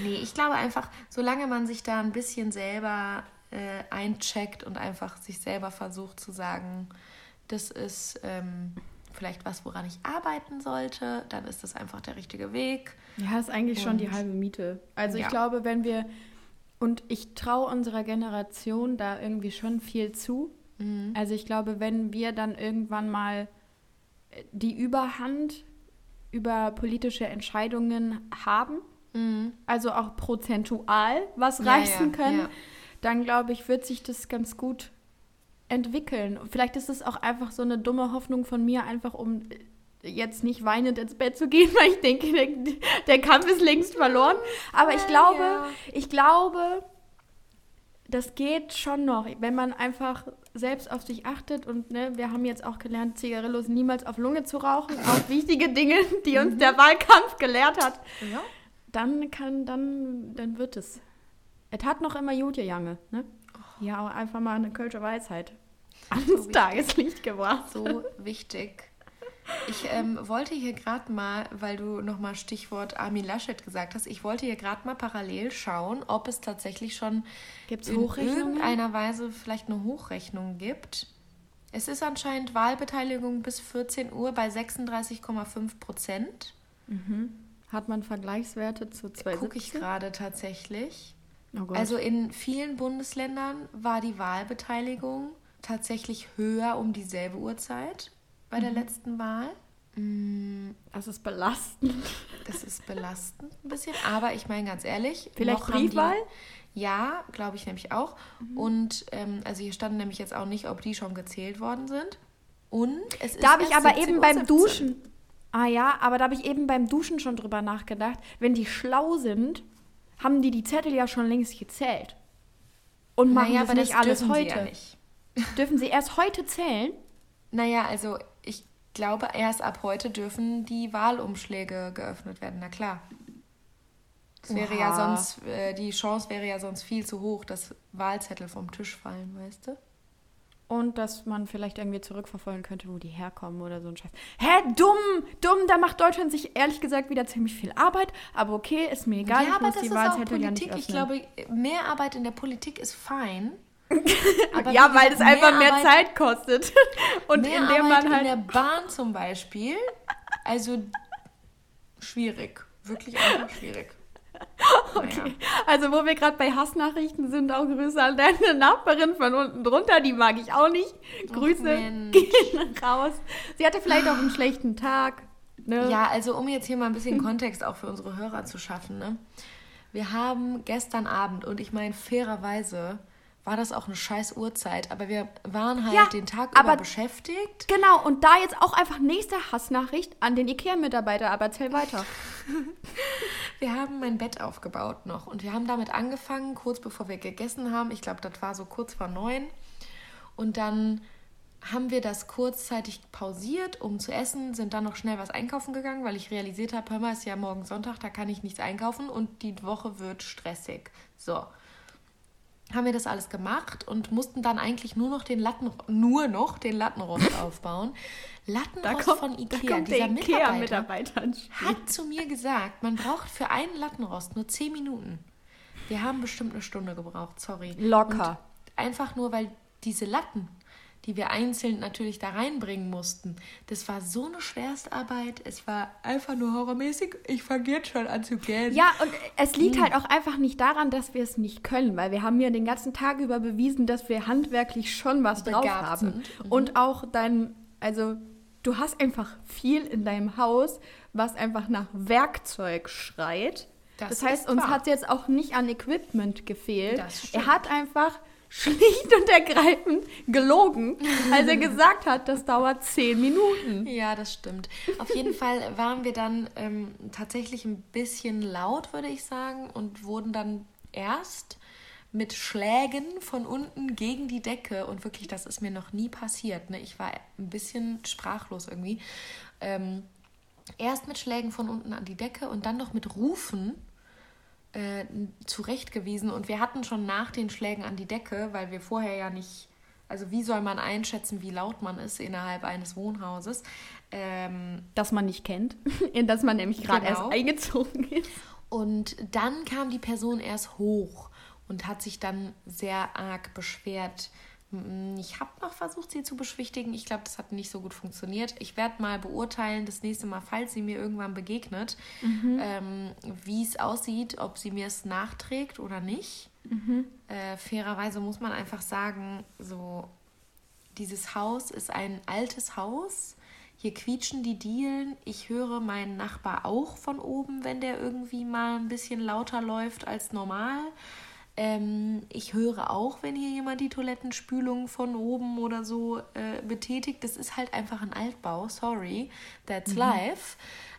Speaker 3: nee, ich glaube einfach, solange man sich da ein bisschen selber äh, eincheckt und einfach sich selber versucht zu sagen, das ist ähm, vielleicht was, woran ich arbeiten sollte, dann ist das einfach der richtige Weg.
Speaker 2: Ja, ist eigentlich und, schon die halbe Miete. Also ja. ich glaube, wenn wir, und ich traue unserer Generation da irgendwie schon viel zu. Mhm. Also ich glaube, wenn wir dann irgendwann mal die Überhand über politische Entscheidungen haben, mhm. also auch prozentual was ja, reißen ja, können, ja. dann glaube ich, wird sich das ganz gut entwickeln. Vielleicht ist es auch einfach so eine dumme Hoffnung von mir, einfach um jetzt nicht weinend ins Bett zu gehen, weil ich denke, der, der Kampf ist längst verloren. Aber ich glaube, ich glaube, das geht schon noch, wenn man einfach selbst auf sich achtet und ne, wir haben jetzt auch gelernt, Zigarillos niemals auf Lunge zu rauchen, auch wichtige Dinge, die uns der Wahlkampf gelehrt hat. Ja. Dann kann, dann, dann wird es. Es hat noch immer Jute Jange, ne? Oh. Ja, einfach mal eine Kölsche Weisheit ans so Tageslicht gebracht.
Speaker 3: So wichtig. Ich ähm, wollte hier gerade mal, weil du nochmal Stichwort Armin Laschet gesagt hast, ich wollte hier gerade mal parallel schauen, ob es tatsächlich schon
Speaker 2: Gibt's
Speaker 3: in irgendeiner Weise vielleicht eine Hochrechnung gibt. Es ist anscheinend Wahlbeteiligung bis 14 Uhr bei 36,5 Prozent.
Speaker 2: Hat man Vergleichswerte zu
Speaker 3: Gucke ich
Speaker 2: 2017?
Speaker 3: gerade tatsächlich.
Speaker 2: Oh.
Speaker 3: Also in vielen Bundesländern war die Wahlbeteiligung tatsächlich höher um dieselbe Uhrzeit bei der letzten Wahl. Mm,
Speaker 2: das ist belastend.
Speaker 3: Das ist belastend ein bisschen, aber ich meine ganz ehrlich.
Speaker 2: Vielleicht
Speaker 3: haben die-
Speaker 2: Briefwahl?
Speaker 3: Ja, glaube ich nämlich auch.
Speaker 2: Mhm.
Speaker 3: Und ähm, also hier stand nämlich jetzt auch nicht, ob die schon gezählt worden sind. Und es ist
Speaker 2: Da habe ich aber
Speaker 3: 17:17
Speaker 2: eben beim. Duschen. Ah ja, aber da habe ich eben beim Duschen schon drüber nachgedacht. Wenn die schlau sind, haben die die Zettel ja schon längst gezählt. Und machen
Speaker 3: Naja,
Speaker 2: das
Speaker 3: aber
Speaker 2: nicht
Speaker 3: das
Speaker 2: alles heute.
Speaker 3: Sie ja nicht.
Speaker 2: Dürfen sie erst heute zählen?
Speaker 3: Naja, also glaube, erst ab heute dürfen die Wahlumschläge geöffnet werden. Na klar. Das wäre ja sonst, äh, die Chance wäre ja sonst viel zu hoch, dass Wahlzettel vom Tisch fallen, weißt du?
Speaker 2: Und dass man vielleicht irgendwie zurückverfolgen könnte, wo die herkommen oder so ein Scheiß. Hä, dumm, dumm, da macht Deutschland sich ehrlich gesagt wieder ziemlich viel Arbeit. Aber okay, ist mir egal, ich muss die Wahlzettel ja nicht öffnen.
Speaker 3: Ich glaube, mehr Arbeit in der Politik ist fein.
Speaker 2: Ja, weil es einfach mehr,
Speaker 3: Arbeit-
Speaker 2: Zeit kostet. Und
Speaker 3: mehr
Speaker 2: indem man halt.
Speaker 3: in der Bahn zum Beispiel. Also schwierig. Wirklich einfach schwierig.
Speaker 2: Okay. Also, wo wir gerade bei Hassnachrichten sind, auch Grüße an deine Nachbarin von unten drunter, die mag ich auch nicht. Grüße gehen raus. Sie hatte vielleicht auch einen schlechten Tag. Ne?
Speaker 3: Ja, also um jetzt hier mal ein bisschen Kontext auch für unsere Hörer zu schaffen. Ne? Wir haben gestern Abend, und ich meine fairerweise, war das auch eine scheiß Uhrzeit, aber wir waren halt
Speaker 2: Ja,
Speaker 3: den Tag
Speaker 2: aber-
Speaker 3: über beschäftigt.
Speaker 2: Genau, und da jetzt auch einfach nächste Hassnachricht an den IKEA-Mitarbeiter, aber erzähl weiter.
Speaker 3: Wir haben mein Bett aufgebaut noch und wir haben damit angefangen, kurz bevor wir gegessen haben. Ich glaube, das war so kurz vor neun. Und dann haben wir das kurzzeitig pausiert, um zu essen, sind dann noch schnell was einkaufen gegangen, weil ich realisiert habe, hör mal, ist ja morgen Sonntag, da kann ich nichts einkaufen und die Woche wird stressig. So. Haben wir das alles gemacht und mussten dann eigentlich nur noch den Latten, nur noch den Lattenrost aufbauen. Lattenrost von Ikea, dieser Mitarbeiter
Speaker 2: Mitarbeiter Spiel.
Speaker 3: hat zu mir gesagt, man braucht für einen Lattenrost nur 10 Minuten. Wir haben bestimmt eine Stunde gebraucht, sorry.
Speaker 2: Locker.
Speaker 3: Und einfach nur, weil diese Latten, die wir einzeln natürlich da reinbringen mussten, das war so eine Schwerstarbeit. Es war einfach nur horrormäßig. Ich fange jetzt schon an zu gähnen.
Speaker 2: Ja, und es liegt
Speaker 3: Hm.
Speaker 2: halt auch einfach nicht daran, dass wir es nicht können, weil wir haben ja den ganzen Tag über bewiesen, dass wir handwerklich schon was drauf haben.
Speaker 3: Mhm.
Speaker 2: Und auch dein, also du hast einfach viel in deinem Haus, was einfach nach Werkzeug schreit.
Speaker 3: Das
Speaker 2: Das, heißt, uns hat jetzt auch nicht an Equipment gefehlt.
Speaker 3: Das
Speaker 2: er hat einfach schlicht und ergreifend gelogen, als er gesagt hat, das dauert zehn Minuten.
Speaker 3: Ja, das stimmt. Auf jeden Fall waren wir dann ähm, tatsächlich ein bisschen laut, würde ich sagen, und wurden dann erst mit Schlägen von unten gegen die Decke und wirklich, das ist mir noch nie passiert. Ne? Ich war ein bisschen sprachlos irgendwie. Ähm, erst mit Schlägen von unten an die Decke und dann noch mit Rufen äh, zurechtgewiesen. Und wir hatten schon nach den Schlägen an die Decke, weil wir vorher ja nicht, also wie soll man einschätzen, wie laut man ist innerhalb eines Wohnhauses. Ähm,
Speaker 2: Das man nicht kennt, in das man nämlich gerade
Speaker 3: Genau.
Speaker 2: erst eingezogen ist.
Speaker 3: und dann kam die Person erst hoch und hat sich dann sehr arg beschwert. Mm, Ich habe noch versucht, sie zu beschwichtigen. Ich glaube, das hat nicht so gut funktioniert. Ich werde mal beurteilen, das nächste Mal, falls sie mir irgendwann begegnet, ähm, wie es aussieht, ob sie mir es nachträgt oder nicht. Äh, fairerweise muss man einfach sagen, so dieses Haus ist ein altes Haus. Hier quietschen die Dielen. Ich höre meinen Nachbar auch von oben, wenn der irgendwie mal ein bisschen lauter läuft als normal. Ähm, ich höre auch, wenn hier jemand die Toilettenspülung von oben oder so äh, betätigt. Das ist halt einfach ein Altbau. Sorry, that's life.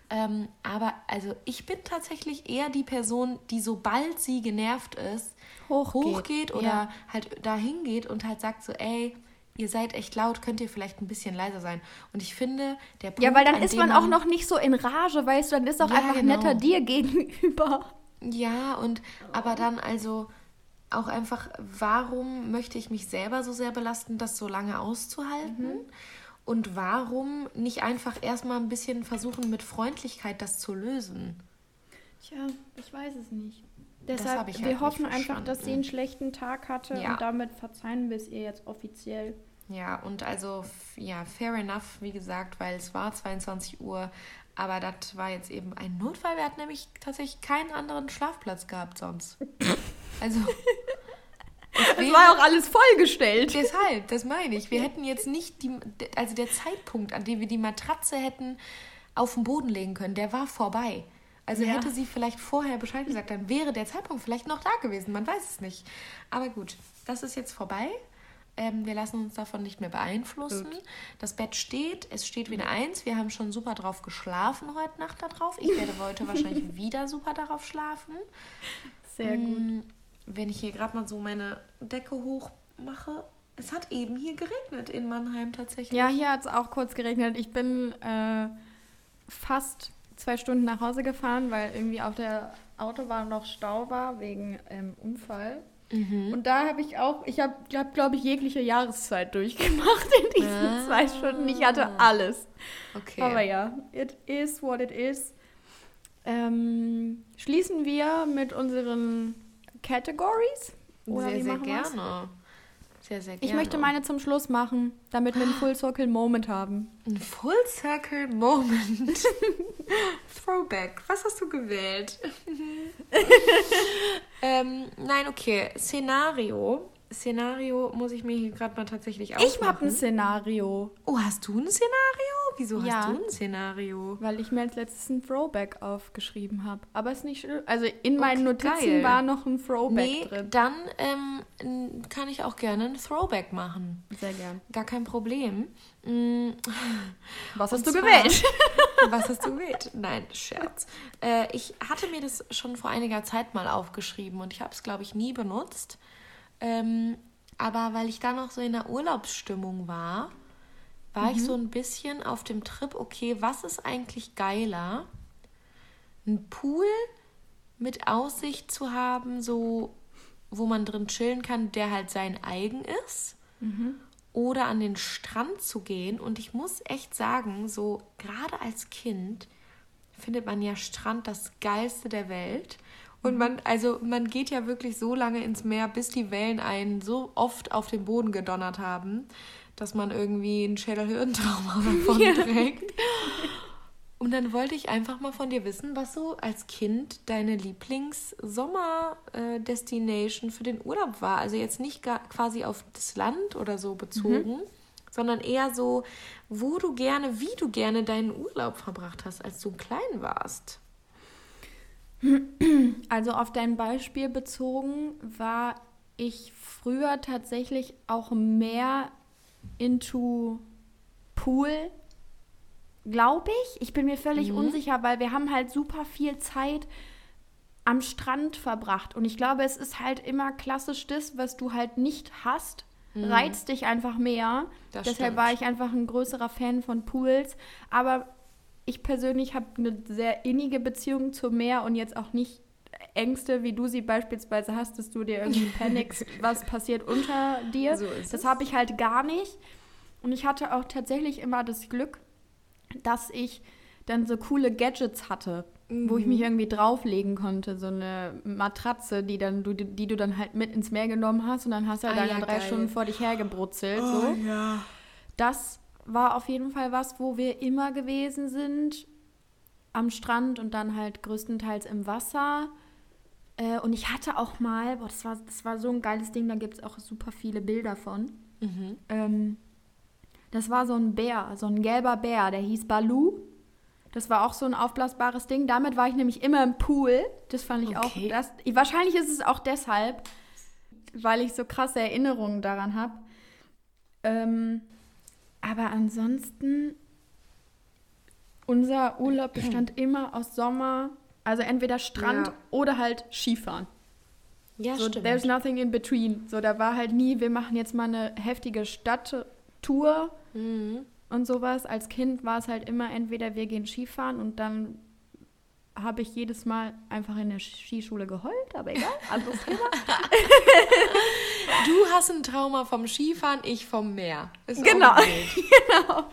Speaker 3: Ähm, aber also ich bin tatsächlich eher die Person, die sobald sie genervt ist,
Speaker 2: Hochgeht,
Speaker 3: hochgeht oder
Speaker 2: ja.
Speaker 3: halt dahin geht und halt sagt so, ey, ihr seid echt laut, könnt ihr vielleicht ein bisschen leiser sein. Und ich finde, der Punkt,
Speaker 2: Ja, weil dann
Speaker 3: an
Speaker 2: ist man auch noch nicht so in Rage, weißt du, dann ist auch
Speaker 3: Ja,
Speaker 2: einfach
Speaker 3: genau.
Speaker 2: netter dir gegenüber.
Speaker 3: Ja, und aber dann also auch einfach, warum möchte ich mich selber so sehr belasten, das so lange auszuhalten? Und warum nicht einfach erstmal ein bisschen versuchen, mit Freundlichkeit das zu lösen?
Speaker 2: Tja, ich weiß es nicht. Deshalb, wir halt hoffen einfach, dass sie einen schlechten Tag hatte ja. und damit verzeihen wir es ihr jetzt offiziell.
Speaker 3: Ja, und also, ja, fair enough, wie gesagt, weil es war 22 Uhr, aber das war jetzt eben ein Notfall. Wir hatten nämlich tatsächlich keinen anderen Schlafplatz gehabt sonst. Also.
Speaker 2: Es war auch alles vollgestellt.
Speaker 3: Deshalb, das meine ich. Wir hätten jetzt nicht die, also der Zeitpunkt, an dem wir die Matratze hätten auf den Boden legen können, der war vorbei. Also ja. hätte sie vielleicht vorher Bescheid gesagt, dann wäre der Zeitpunkt vielleicht noch da gewesen. Man weiß es nicht. Aber gut, das ist jetzt vorbei. Ähm, wir lassen uns davon nicht mehr beeinflussen. Gut. Das Bett steht, es steht wieder eins. Wir haben schon super drauf geschlafen heute Nacht darauf. Ich werde heute wahrscheinlich wieder super darauf schlafen.
Speaker 2: Sehr gut.
Speaker 3: Wenn ich hier gerade mal so meine Decke hoch mache. Es hat eben hier geregnet in Mannheim tatsächlich.
Speaker 2: Ja, hier hat es auch kurz geregnet. Ich bin äh, fast zwei Stunden nach Hause gefahren, weil irgendwie auf der Autobahn noch Stau war wegen ähm, Unfall. Mhm. Und da habe ich auch, ich habe, glaub, glaube ich, jegliche Jahreszeit durchgemacht in diesen ah. zwei Stunden. Ich hatte alles. Okay. Aber ja, it is what it is. Ähm, schließen wir mit unseren Categories?
Speaker 3: Oder sehr, sehr gerne. Sehr, sehr gerne.
Speaker 2: Ich möchte meine zum Schluss machen, damit wir einen Full Circle Moment haben.
Speaker 3: Ein Full Circle Moment. Throwback. Was hast du gewählt? ähm, nein, okay. Szenario. Szenario muss ich mir hier gerade mal tatsächlich
Speaker 2: aufmachen. Ich habe ein Szenario.
Speaker 3: Oh, hast du ein Szenario? Wieso ja, hast du ein Szenario?
Speaker 2: Weil ich mir als letztes ein Throwback aufgeschrieben habe. Aber es ist nicht schlimm. Also in meinen okay, Notizen geil. war noch ein Throwback nee, drin.
Speaker 3: Dann ähm, kann ich auch gerne ein Throwback machen.
Speaker 2: Sehr gern.
Speaker 3: Gar kein Problem.
Speaker 2: Was hast Und du zwar, gewählt?
Speaker 3: was hast du gewählt? Nein, Scherz. Äh, ich hatte mir das schon vor einiger Zeit mal aufgeschrieben und ich habe es, glaube ich, nie benutzt. Ähm, aber weil ich da noch so in der Urlaubsstimmung war, war mhm. ich so ein bisschen auf dem Trip, okay, was ist eigentlich geiler? Ein Pool mit Aussicht zu haben, so wo man drin chillen kann, der halt sein eigen ist. Mhm. Oder an den Strand zu gehen. Und ich muss echt sagen, so gerade als Kind findet man ja Strand das geilste der Welt. Und man, also man geht ja wirklich so lange ins Meer, bis die Wellen einen so oft auf den Boden gedonnert haben, dass man irgendwie einen Schädelhirntrauma davon ja. trägt. Und dann wollte ich einfach mal von dir wissen, was so als Kind deine Lieblings-Sommer-Destination für den Urlaub war. Also jetzt nicht quasi auf das Land oder so bezogen, mhm. sondern eher so, wo du gerne, wie du gerne deinen Urlaub verbracht hast, als du klein warst.
Speaker 2: Also auf dein Beispiel bezogen war ich früher tatsächlich auch mehr into Pool, glaube ich. Ich bin mir völlig mhm. unsicher, weil wir haben halt super viel Zeit am Strand verbracht. Und ich glaube, es ist halt immer klassisch das, was du halt nicht hast, mhm. reizt dich einfach mehr. Das Deshalb stimmt. war ich einfach ein größerer Fan von Pools. Aber ich persönlich habe eine sehr innige Beziehung zum Meer und jetzt auch nicht Ängste, wie du sie beispielsweise hast, dass du dir irgendwie panikst, was passiert unter dir. So das habe ich halt gar nicht. Und ich hatte auch tatsächlich immer das Glück, dass ich dann so coole Gadgets hatte, mhm. wo ich mich mhm. irgendwie drauflegen konnte. So eine Matratze, die, dann, du, die du dann halt mit ins Meer genommen hast und dann hast du halt ah, dann ja, drei geil. Stunden vor dich hergebrutzelt. Oh, so.
Speaker 3: ja.
Speaker 2: Das war auf jeden Fall was, wo wir immer gewesen sind. Am Strand und dann halt größtenteils im Wasser. Äh, und ich hatte auch mal, boah, das war, das war so ein geiles Ding, da gibt es auch super viele Bilder von. Mhm. Ähm, das war so ein Bär, so ein gelber Bär, der hieß Balu. Das war auch so ein aufblasbares Ding. Damit war ich nämlich immer im Pool. Das fand ich okay. auch. Das, wahrscheinlich ist es auch deshalb, weil ich so krasse Erinnerungen daran habe. Ähm, aber ansonsten, unser Urlaub bestand immer aus Sommer, also entweder Strand ja. oder halt Skifahren. Ja, so, stimmt. There's nothing in between. So, da war halt nie, wir machen jetzt mal eine heftige Stadttour mhm. und sowas. Als Kind war es halt immer entweder wir gehen Skifahren und dann habe ich jedes Mal einfach in der Skischule geheult, aber egal, anderes Thema.
Speaker 3: du hast ein Trauma vom Skifahren, ich vom Meer.
Speaker 2: Ist genau. genau.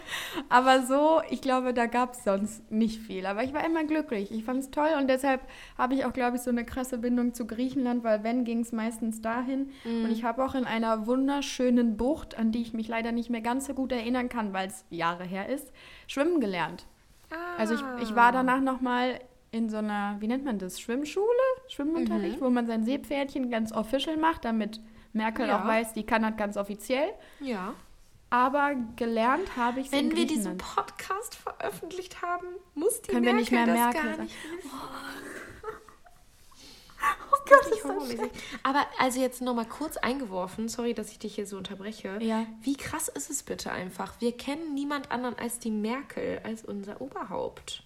Speaker 2: Aber so, ich glaube, da gab es sonst nicht viel. Aber ich war immer glücklich. Ich fand es toll und deshalb habe ich auch, glaube ich, so eine krasse Bindung zu Griechenland, weil wenn ging es meistens dahin. Mhm. Und ich habe auch in einer wunderschönen Bucht, an die ich mich leider nicht mehr ganz so gut erinnern kann, weil es Jahre her ist, schwimmen gelernt. Ah. Also ich, ich war danach noch mal in so einer, wie nennt man das, Schwimmschule, Schwimmunterricht, mhm. wo man sein Seepferdchen ganz official macht, damit Merkel ja. auch weiß, die kann das ganz offiziell.
Speaker 3: Ja.
Speaker 2: Aber gelernt habe ich es
Speaker 3: Wenn wir diesen Podcast veröffentlicht haben, muss die
Speaker 2: Können
Speaker 3: Merkel
Speaker 2: wir nicht mehr
Speaker 3: das
Speaker 2: Merkel
Speaker 3: gar nicht Oh Gott, ist das schlimm. Aber also jetzt nochmal kurz eingeworfen, sorry, dass ich dich hier so unterbreche.
Speaker 2: Ja.
Speaker 3: Wie krass ist es bitte einfach? Wir kennen niemand anderen als die Merkel, als unser Oberhaupt.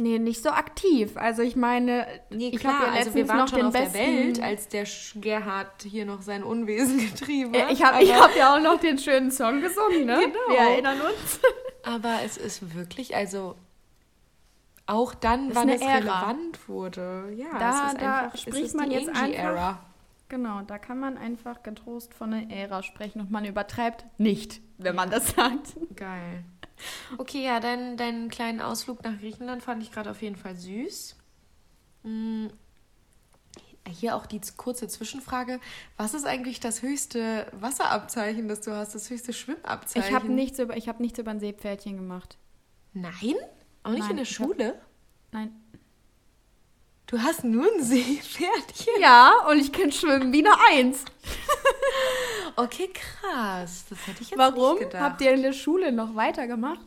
Speaker 2: Nee, nicht so aktiv. Also ich meine,
Speaker 3: nee, ich habe ja also wir waren noch schon auf besten... der Welt, als der Gerhard hier noch sein Unwesen getrieben hat.
Speaker 2: Ich habe hab ja auch noch den schönen Song gesungen, ne? Genau. Wir erinnern uns.
Speaker 3: Aber es ist wirklich, also auch dann, wann es Ära. relevant wurde. Ja,
Speaker 2: da, es ist da einfach, spricht man jetzt einfach. Era. Genau, da kann man einfach getrost von einer Ära sprechen und man übertreibt nicht, wenn man das sagt.
Speaker 3: Geil. Okay, ja, deinen, deinen kleinen Ausflug nach Griechenland fand ich gerade auf jeden Fall süß. Hm. Hier auch die kurze Zwischenfrage. Was ist eigentlich das höchste Wasserabzeichen, das du hast, das höchste Schwimmabzeichen?
Speaker 2: Ich habe nichts, über, hab nichts über ein Seepferdchen gemacht.
Speaker 3: Nein? Auch nicht Nein, in der Schule? Hab,
Speaker 2: nein.
Speaker 3: Du hast nur ein Seepferdchen?
Speaker 2: Ja, und ich kann schwimmen wie eine Eins.
Speaker 3: Okay, krass. Das hätte ich jetzt
Speaker 2: Warum?
Speaker 3: nicht gedacht.
Speaker 2: Habt ihr in der Schule noch weitergemacht?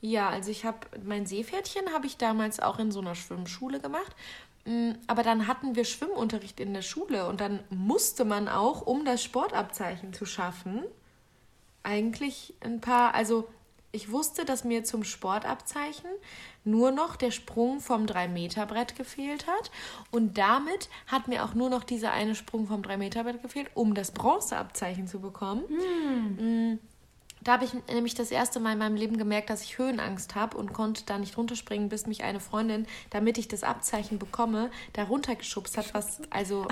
Speaker 3: Ja, also ich habe mein Seepferdchen habe ich damals auch in so einer Schwimmschule gemacht. Mm, aber dann hatten wir Schwimmunterricht in der Schule und dann musste man auch, um das Sportabzeichen zu schaffen, eigentlich ein paar, also ich wusste, dass mir zum Sportabzeichen nur noch der Sprung vom 3-Meter-Brett gefehlt hat. Und damit hat mir auch nur noch dieser eine Sprung vom 3-Meter-Brett gefehlt, um das Bronzeabzeichen zu bekommen. Hm. Da habe ich nämlich das erste Mal in meinem Leben gemerkt, dass ich Höhenangst habe und konnte da nicht runterspringen, bis mich eine Freundin, damit ich das Abzeichen bekomme, da runtergeschubst hat, was also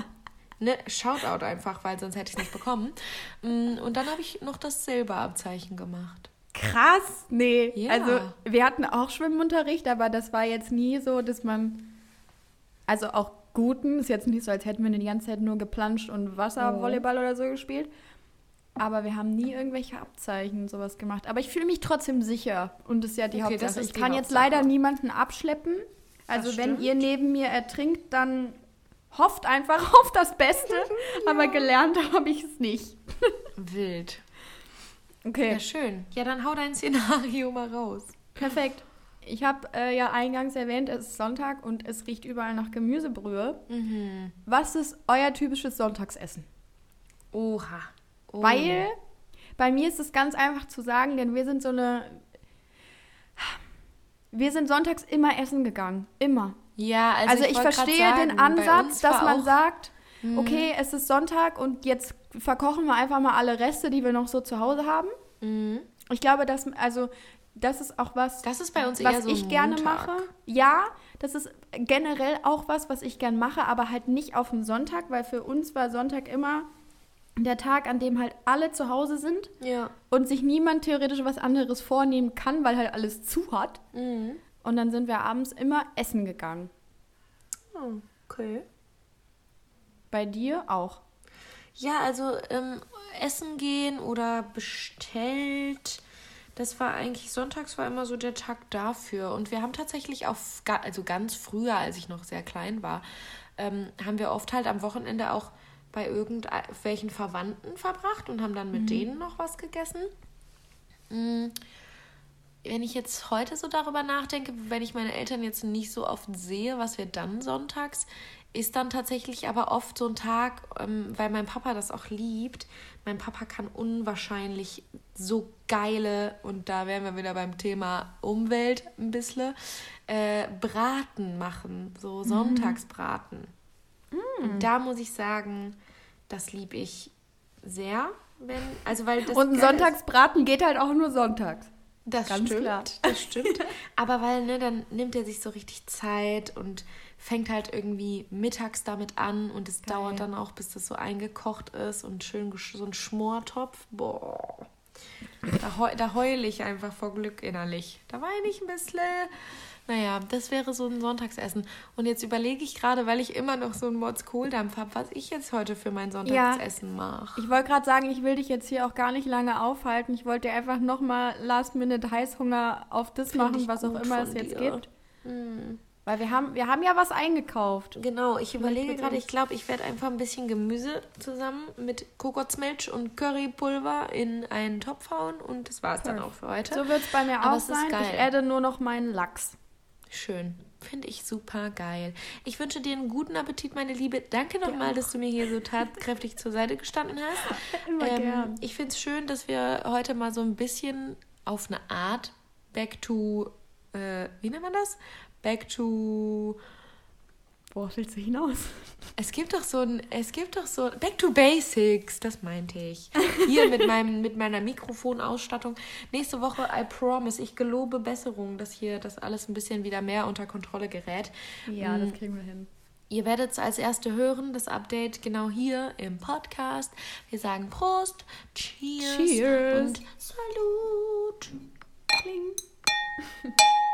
Speaker 3: ne, Shoutout einfach, weil sonst hätte ich es nicht bekommen. Hm, und dann habe ich noch das Silberabzeichen gemacht.
Speaker 2: Krass, nee. Ja. Also wir hatten auch Schwimmunterricht, aber das war jetzt nie so, dass man, also auch guten, ist jetzt nicht so, als hätten wir die ganze Zeit nur geplanscht und Wasservolleyball oh. oder so gespielt. Aber wir haben nie irgendwelche Abzeichen und sowas gemacht. Aber ich fühle mich trotzdem sicher. Und das ist ja die okay, Hauptsache. Ich kann jetzt leider niemanden abschleppen. Also wenn ihr neben mir ertrinkt, dann hofft einfach auf das Beste. ja. Aber gelernt habe ich es nicht.
Speaker 3: Wild.
Speaker 2: Okay.
Speaker 3: Ja, schön. Ja, dann hau dein Szenario mal raus.
Speaker 2: Perfekt. Ich habe äh, ja eingangs erwähnt, es ist Sonntag und es riecht überall nach Gemüsebrühe. Mhm. Was ist euer typisches Sonntagsessen?
Speaker 3: Oha.
Speaker 2: Oh. Weil bei mir ist es ganz einfach zu sagen, denn wir sind so eine. Wir sind sonntags immer essen gegangen. Immer.
Speaker 3: Ja, also,
Speaker 2: also ich, ich verstehe sagen, den Ansatz, dass man sagt, mhm. okay, es ist Sonntag und jetzt verkochen wir einfach mal alle Reste, die wir noch so zu Hause haben. Mhm. Ich glaube, dass, also, das ist auch was,
Speaker 3: das ist bei uns
Speaker 2: was
Speaker 3: so
Speaker 2: ich gerne mache. Ja, das ist generell auch was, was ich gerne mache, aber halt nicht auf dem Sonntag, weil für uns war Sonntag immer der Tag, an dem halt alle zu Hause sind
Speaker 3: ja.
Speaker 2: und sich niemand theoretisch was anderes vornehmen kann, weil halt alles zu hat.
Speaker 3: Mhm.
Speaker 2: Und dann sind wir abends immer essen gegangen.
Speaker 3: Oh, okay.
Speaker 2: Bei dir auch?
Speaker 3: Ja, also ähm, essen gehen oder bestellt. Das war eigentlich, sonntags war immer so der Tag dafür. Und wir haben tatsächlich auf, also ganz früher, als ich noch sehr klein war, ähm, haben wir oft halt am Wochenende auch bei irgendwelchen Verwandten verbracht und haben dann mit mhm. denen noch was gegessen. Mhm. Wenn ich jetzt heute so darüber nachdenke, wenn ich meine Eltern jetzt nicht so oft sehe, was wir dann sonntags ist dann tatsächlich aber oft so ein Tag, ähm, weil mein Papa das auch liebt. Mein Papa kann unwahrscheinlich so geile, und da wären wir wieder beim Thema Umwelt ein bisschen, äh, Braten machen, so mhm. Sonntagsbraten. Mm. Da muss ich sagen, das liebe ich sehr. Wenn, also weil das
Speaker 2: und ein Sonntagsbraten geht halt auch nur sonntags.
Speaker 3: Das Ganz stimmt, klar. das stimmt. Aber weil, ne, dann nimmt er sich so richtig Zeit und fängt halt irgendwie mittags damit an und es Geil. dauert dann auch, bis das so eingekocht ist und schön so ein Schmortopf. Boah. Da, heu, da heule ich einfach vor Glück innerlich. Da weine ich ein bisschen. Naja, das wäre so ein Sonntagsessen. Und jetzt überlege ich gerade, weil ich immer noch so einen Mods-Kohldampf habe, was ich jetzt heute für mein Sonntagsessen ja, mache.
Speaker 2: Ich wollte gerade sagen, ich will dich jetzt hier auch gar nicht lange aufhalten. Ich wollte dir einfach nochmal Last-Minute-Heißhunger auf das Find machen, was auch immer es jetzt dir. gibt. Hm. Weil wir haben, wir haben ja was eingekauft.
Speaker 3: Genau, ich überlege gerade, ich glaube, ich werde einfach ein bisschen Gemüse zusammen mit Kokosmilch und Currypulver in einen Topf hauen und das war es dann auch für heute.
Speaker 2: So wird es bei mir Aber auch sein. Ich adde nur noch meinen Lachs.
Speaker 3: Schön. Finde ich super geil. Ich wünsche dir einen guten Appetit, meine Liebe. Danke nochmal, dass du mir hier so tatkräftig zur Seite gestanden hast. Immer ähm, gern. Ich finde es schön, dass wir heute mal so ein bisschen auf eine Art back to, äh, wie nennt man das? Back to
Speaker 2: Worauf willst du hinaus?
Speaker 3: Es gibt doch so ein, es gibt doch so, Back to Basics, das meinte ich. Hier mit, meinem, mit meiner Mikrofonausstattung. Nächste Woche, I promise, ich gelobe Besserung, dass hier das alles ein bisschen wieder mehr unter Kontrolle gerät.
Speaker 2: Ja, das mm. kriegen wir hin.
Speaker 3: Ihr werdet es als Erste hören, das Update genau hier im Podcast. Wir sagen Prost, Cheers, Cheers. und Salut. Kling.